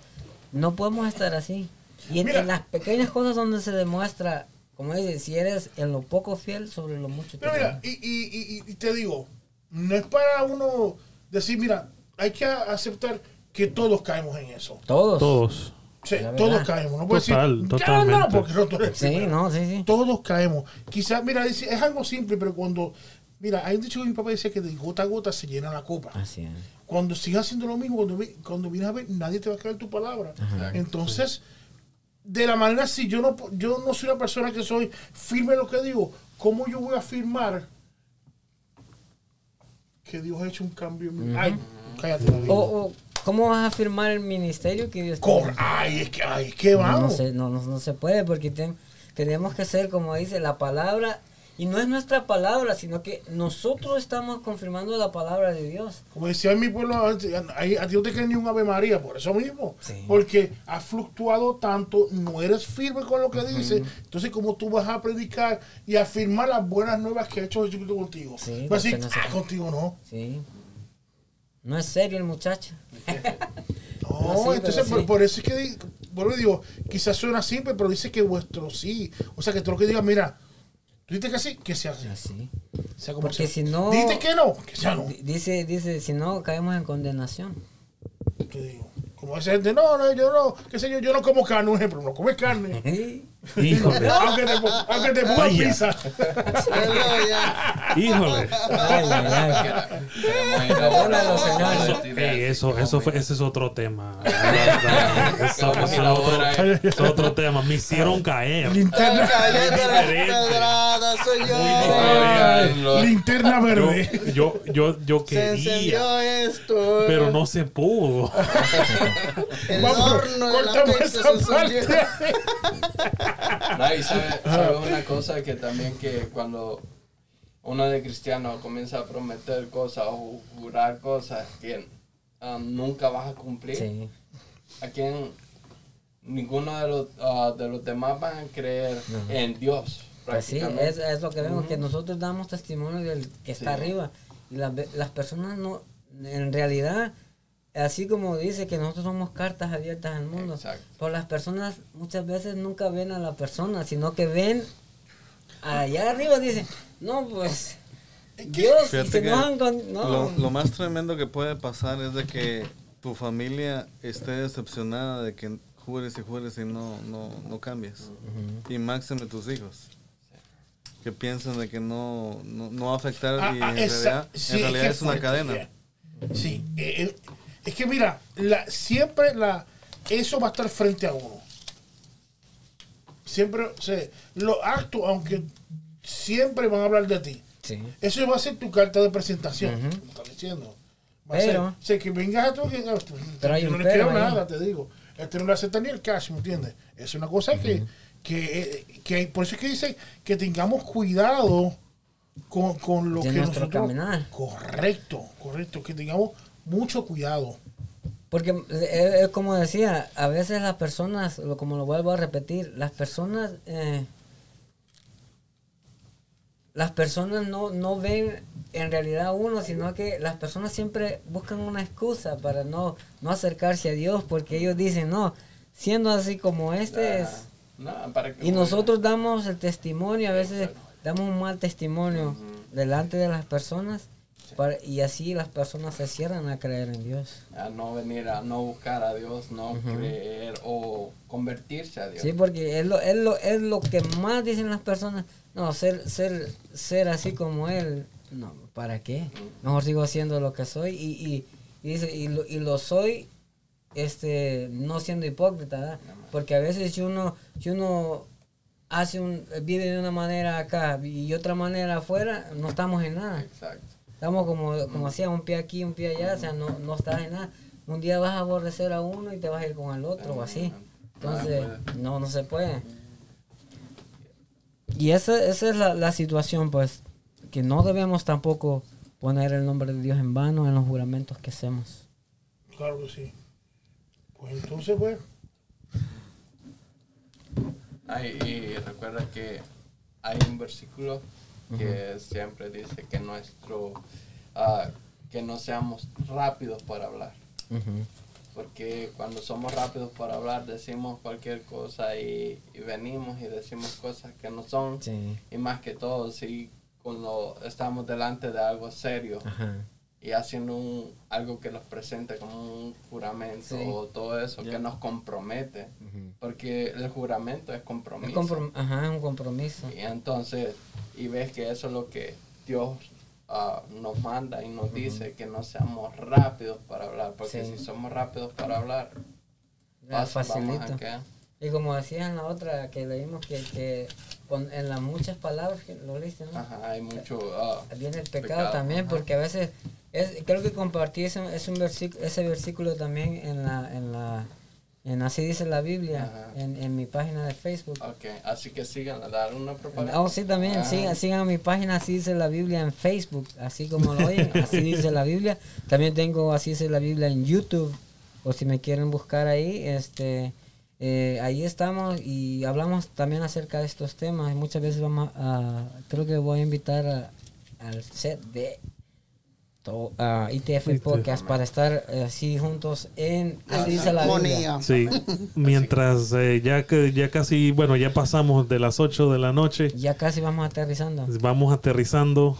no podemos estar así. Y en, en las pequeñas cosas donde se demuestra, como dice, si eres en lo poco fiel, sobre lo mucho te Pero mira, y, y- y- y te digo, no es para uno decir, mira, hay que aceptar que todos caemos en eso. Todos. Todos. Sí, todos caemos. No puedo Total, decir, "Ya, no, porque no, tú eres el Sí, primero". no, sí, sí. Todos caemos. Quizás, mira, dice, es algo simple, pero cuando, mira, hay un dicho que mi papá dice que de gota a gota se llena la copa. Así es. Cuando sigas haciendo lo mismo, cuando, cuando vienes a ver, nadie te va a creer tu palabra. Ajá. Entonces, de la manera, si yo no, yo no soy una persona que soy firme en lo que digo, ¿cómo yo voy a afirmar que Dios ha hecho un cambio en mí? Ay, cállate. David. O, o, ¿cómo vas a afirmar el ministerio que Dios? Cor- ay, es que, ay, es que No, no vamos. se, no, no, no se puede porque ten- tenemos que ser, como dice la palabra, Y no es nuestra palabra, sino que nosotros estamos confirmando la palabra de Dios. Como decía en mi pueblo, ahí a ti no te cae ni un Ave María, por eso mismo. Sí. Porque has fluctuado tanto, no eres firme con lo que dices. Entonces, como tú vas a predicar y afirmar las buenas nuevas que ha hecho Jesucristo contigo? Sí, vas a decir, porque no se- "Ah, contigo no. Sí. No es serio el muchacho. No, sí, entonces por, eso es que vuelvo y digo, quizás suena simple, pero dice que vuestro sí. O sea, que tú lo que digas, mira, dices que sí, que sea así. Así. Sea como Porque sea. si no- Dices que no, que sea no. Di- Dice, dice, si no, caemos en condenación. Te digo. Como esa gente, no, no, yo no, qué sé yo, yo no como carne, un ejemplo, no comes carne. Híjole, aunque te, aunque te ponga pizza. Híjole. Ay, ay, ay. Ey, eso, eso fue, ese es otro tema. Eso, ir es otro, es tema. Me hicieron caer. Linterna, yo. Oigan, linterna Yo, verde. yo, yo, yo Se quería, encendió esto. pero no se pudo. El Vamos, horno de la cortamos pizza esa se encendió. parte. No, y sabe, sabe una cosa que también que cuando uno de cristiano comienza a prometer cosas o jurar cosas que um, nunca vas a cumplir, Sí. a quien ninguno de los, ah, de los demás van a creer en Dios. Pues sí, es, es lo que vemos, que nosotros damos testimonio del que está Sí. arriba. Y las, las personas no, en realidad, así como dice que nosotros somos cartas abiertas al mundo, Exacto. pero las personas muchas veces nunca ven a la persona, sino que ven allá arriba, dicen, no, pues, Dios, y se enojan con... No, lo, lo más tremendo que puede pasar es de que tu familia esté decepcionada de que jures y jures y no, no, no cambies. Y máxime tus hijos. Que piensan de que no, no, no va a afectar Ah, y ah, en esa- realidad, sí, en realidad que es una fuerte, cadena. yeah. Sí, eh, es que mira, la, siempre la, eso va a estar frente a uno. Siempre, o sea, los actos, aunque siempre van a hablar de ti, Sí. eso va a ser tu carta de presentación, como estás diciendo. Va Pero- a ser, o sea, que vengas a tu que yo no le ahí. nada, te digo. Este no le acepta ni el cash, ¿me entiendes? Es una cosa que, que, eh, que, por eso es que dice que tengamos cuidado con, con lo De que nosotros... caminar. Correcto, correcto, que tengamos mucho cuidado. Porque eh, es como decía, a veces las personas, lo- como lo vuelvo a repetir, las personas, eh, las personas no, no ven en realidad a uno, sino que las personas siempre buscan una excusa para no, no acercarse a Dios, porque ellos dicen, no, siendo así como este es... No, para que Y nosotros damos el testimonio, a veces damos un mal testimonio delante de las personas, para- y así las personas se cierran a creer en Dios. a no venir a no buscar a Dios, no creer o convertirse a Dios. Sí, porque es lo, es lo, es lo que más dicen las personas. No, ser, ser, ser así como él, no, ¿para qué? Mejor sigo siendo lo que soy y, y, y dice, y, lo, y lo soy este no siendo hipócrita, ¿verdad? Porque a veces si uno, si uno hace un, vive de una manera acá y otra manera afuera, no estamos en nada. Exacto. Estamos como, como hacía, un pie aquí, un pie allá, o sea, no, no estás en nada. Un día vas a aborrecer a uno y te vas a ir con el otro o así. Entonces, no, no se puede. Y esa, esa es la, la situación, pues, que no debemos tampoco poner el nombre de Dios en vano en los juramentos que hacemos. Claro que sí. Pues entonces, pues, Ay, y recuerda que hay un versículo que siempre dice que nuestro ah, que no seamos rápidos para hablar porque cuando somos rápidos para hablar decimos cualquier cosa y, y venimos y decimos cosas que no son Sí. y más que todo si cuando estamos delante de algo serio. Y haciendo un, algo que nos presente como un juramento Sí. o todo eso que nos compromete porque el juramento es Es compromiso comprom- Ajá, es un compromiso. y entonces y ves que eso es lo que Dios ah, nos manda y nos dice que no seamos rápidos para hablar porque Sí. si somos rápidos para hablar Ya, fácil vamos a. Y como decía en la otra que leímos, que, que con, en las muchas palabras que lo leíste, ¿no? Ajá, hay mucho ah, Viene el pecado, Pecado, también, ajá. porque a veces, es, creo que compartí ese, ese, un versículo, ese versículo también en la, en la, En Así dice la Biblia, en, en mi página de Facebook. Ok, así que sigan, dar una propaganda. Oh, sí, también, sigan, sigan mi página, así dice la Biblia en Facebook, así como lo oyen, así dice la Biblia. También tengo así dice la Biblia en YouTube, o si me quieren buscar ahí, este, eh, ahí estamos y hablamos también acerca de estos temas. Muchas veces vamos a, creo que voy a invitar a- al set de to- a ITF Podcast para estar eh, así juntos en, así dice la Biblia. Sí, mientras eh, ya que ya casi, bueno, ya pasamos de las 8 de la noche, Ya casi vamos aterrizando. vamos aterrizando.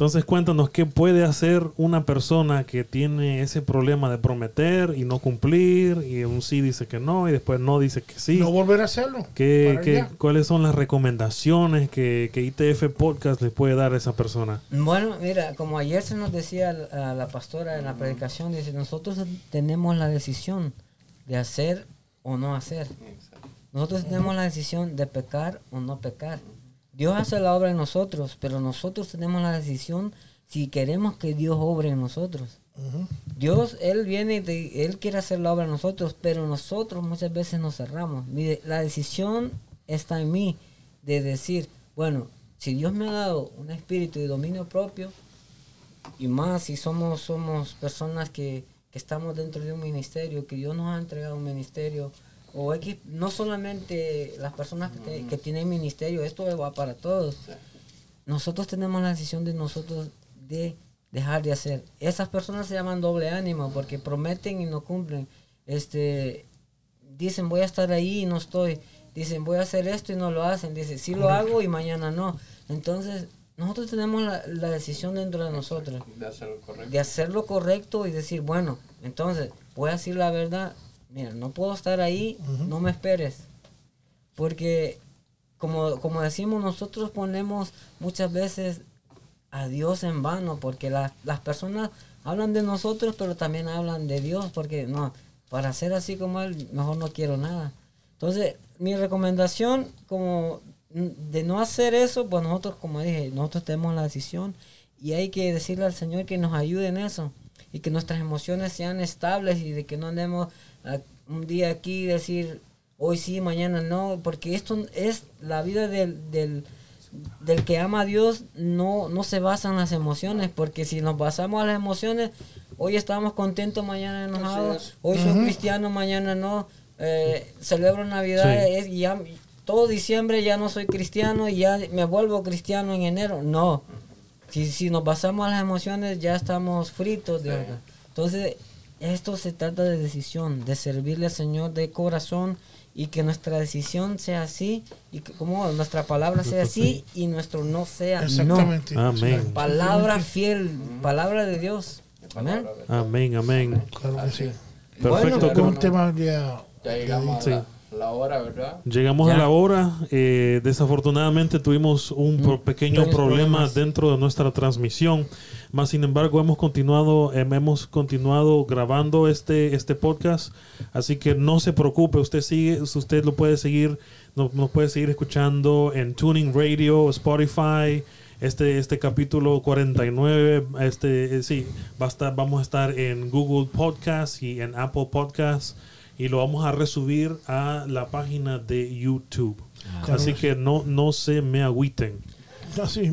Entonces cuéntanos qué puede hacer una persona que tiene ese problema de prometer y no cumplir y un sí dice que no y después no dice que sí. No volver a hacerlo. ¿Qué, qué-. ¿Cuáles son las recomendaciones que, que ITF Podcast le puede dar a esa persona? Bueno, mira, como ayer se nos decía la, la pastora en la predicación, dice, nosotros tenemos la decisión de hacer o no hacer. Exacto. Nosotros tenemos la decisión de pecar o no pecar. Dios hace la obra en nosotros, pero nosotros tenemos la decisión si queremos que Dios obre en nosotros. Dios, Él viene te- Él quiere hacer la obra en nosotros, pero nosotros muchas veces nos cerramos. Mire, la decisión está en mí de decir, bueno, si Dios me ha dado un espíritu de dominio propio, y más si somos, somos personas que, que estamos dentro de un ministerio, que Dios nos ha entregado un ministerio, o X, no solamente las personas que, te- que tienen ministerio, esto va para todos nosotros tenemos la decisión de nosotros de dejar de hacer. Esas personas se llaman doble ánimo porque prometen y no cumplen. Este, dicen voy a estar ahí y no estoy. Dicen voy a hacer esto y no lo hacen. Dicen sí lo hago y mañana no. Entonces nosotros tenemos la, la decisión dentro de nosotros De hacer lo correcto. de hacer lo correcto y decir, bueno, entonces voy a decir la verdad, mira, no puedo estar ahí, no me esperes. Porque, como, como decimos, nosotros ponemos muchas veces a Dios en vano, porque la- las personas hablan de nosotros, pero también hablan de Dios, porque no, para ser así como Él, mejor no quiero nada. Entonces, mi recomendación, como de no hacer eso, pues nosotros, como dije, nosotros tenemos la decisión y hay que decirle al Señor que nos ayude en eso y que nuestras emociones sean estables y de que no andemos un día aquí y decir hoy sí, mañana no, porque esto es la vida del, del, del que ama a Dios, no, no se basa en las emociones, porque si nos basamos a las emociones, hoy estamos contentos, mañana enojados, hoy soy cristiano, mañana no, eh, celebro Navidad, Sí. es- y ya, todo diciembre ya no soy cristiano y ya me vuelvo cristiano en enero, no. Si, si nos basamos a las emociones, ya estamos fritos de acá. Entonces, esto se trata de decisión, de servirle al Señor de corazón y que nuestra decisión sea así y que como nuestra palabra sea así y nuestro no sea no. Exactamente. Amén. Palabra fiel, palabra de Dios. Amén. Amén, amén. Claro que sí. Perfecto. Bueno, Con con- un tema ya. Ya llegamos Sí. La, hora, ¿verdad? Llegamos Ya. a la hora. eh, desafortunadamente tuvimos un pro- pequeño problema problemas. dentro de nuestra transmisión. Más sin embargo, hemos continuado, em, hemos continuado grabando este, este podcast. Así que no se preocupe, usted sigue, usted lo puede seguir, nos, nos puede seguir escuchando en Tuning Radio, Spotify. Este, este capítulo 49, este, eh, sí, va a estar, vamos a estar en Google Podcast y en Apple Podcast y lo vamos a resubir a la página de YouTube. Así que no, no se me agüiten. Así,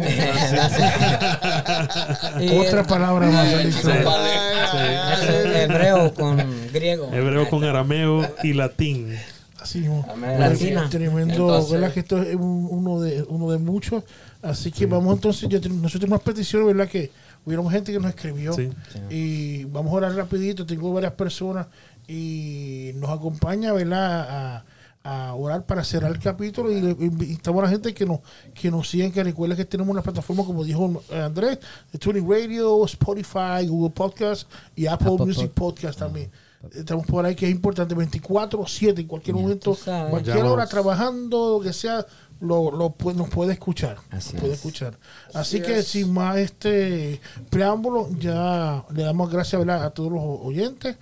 Y Otra palabra más. Sí. es el hebreo con griego. Hebreo con arameo y latín. Así mismo. Latina. Tremendo, Entonces- ¿verdad? Que esto es un- uno de uno de muchos. Así que vamos entonces, tenemos- nosotros tenemos peticiones, ¿verdad? Que hubiéramos gente que nos escribió. Sí. Y vamos a orar rapidito. Tengo varias personas y nos acompaña, ¿verdad? A, a orar para cerrar el capítulo y le invitamos a la gente que nos, que nos sigan, que recuerden que tenemos una plataforma, como dijo Andrés, de Tuning Radio, Spotify, Google Podcast y Apple, Apple Music Pod- Podcast también. Estamos por ahí que es importante, 24-7, en cualquier Ya momento, cualquier hora trabajando, lo que sea, lo, lo pu- nos puede escuchar. Así puede es. escuchar. Así, que sin más este preámbulo, ya le damos gracias ¿verdad? a todos los oyentes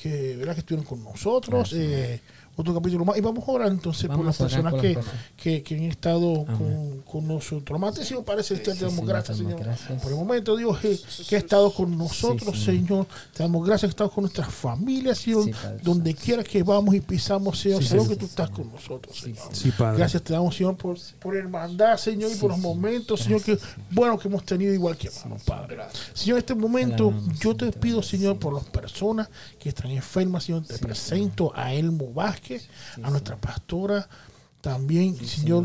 que, ¿verdad? que estuvieron con nosotros. Eh, otro capítulo más. Y vamos a orar entonces por Vamos las personas por que, las personas. que, que han estado con, con nosotros. Más atención parece que te damos Señor, gracias, Señor. gracias. Por el momento, Dios, que, que ha estado con nosotros, Sí, Señor. Te damos gracias que has estado con nuestras familias, Señor. Sí, Padre donde quiera que vamos y pisamos, Señor. Sí, que tú estás con nosotros, Señor. Sí, Padre. Gracias te damos, Señor, por, por hermandad, Señor, y por los momentos, Señor, que bueno que hemos tenido igual que hermanos, Padre. Señor, en este momento yo te Señor, pido, Señor, por las personas que están enfermas, Señor, te presento a Elmo Vázquez, a nuestra pastora, también, Señor,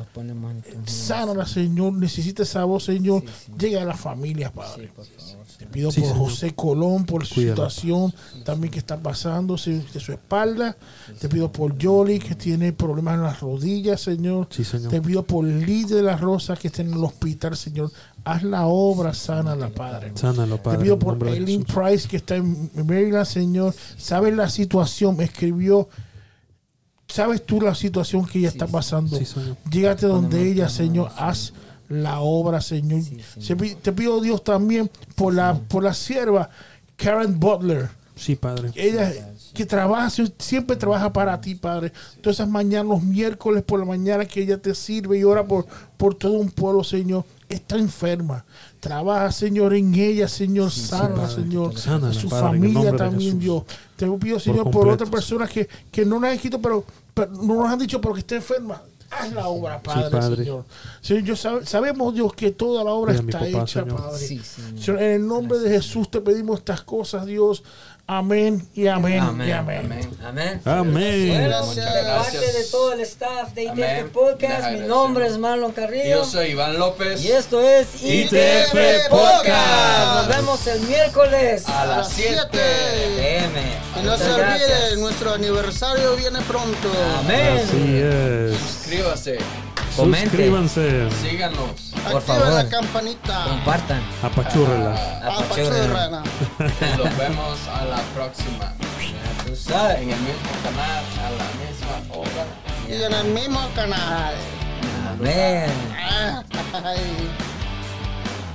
sánala, Señor, necesita esa voz, Señor, llega a la familia, Padre. Te pido por. José Colón, por su situación también que está pasando se- de su espalda. Te pido por Yoli, que tiene problemas en las rodillas, Señor. Te pido por Lidia de las Rosas, que está en el hospital, Señor. Haz la obra sana, la Padre. Sánalo, Padre. Te pido por Eileen. Price, que está en Maryland, Señor. Sabes la situación, me escribió. Sabes tú la situación que ella está pasando. Sí. Llégate donde ella, Señor. Haz la obra, Señor. Sí, Se pi- Te pido, Dios, también por la, por la sierva Karen Butler. Sí, Padre. Ella que trabaja, siempre trabaja para ti, Padre. Todas esas mañanas, los miércoles por la mañana que ella te sirve y ora por, por todo un pueblo, Señor. Está enferma. Trabaja, Señor, en ella, Señor. sana. Señor. Sánala, su Padre, familia también, Jesús. Dios. Te pido, Señor, por, otras personas que, que no nos han escrito, pero, pero no nos han dicho, pero que está enferma. Haz la obra, Padre, Padre. Señor. Señor, yo sabe- sabemos, Dios, que toda la obra está papá, hecha, Señor. Padre. Sí, Señor. Señor, en el nombre de Jesús te pedimos estas cosas, Dios. Amén y amén, Amén. y amén. Amén. Amén. Amén. Bueno, Muchas de gracias. parte de todo el staff de ITF Amén. Podcast, Deja mi nombre es Marlon Carrillo. yo soy Iván López. Y esto es ITF Podcast. Nos vemos el miércoles A las 7. PM. Y no se gracias. olviden, nuestro aniversario viene pronto. Amén. Así es. Suscríbase. Comente. Suscríbanse. Síganos. Por Activa favor. la campanita. Compartan. Apachúrrela. Y nos vemos a la próxima. Ya tú sabes. En el mismo canal, a la misma hora. Y en el mismo canal. Amén. Ay.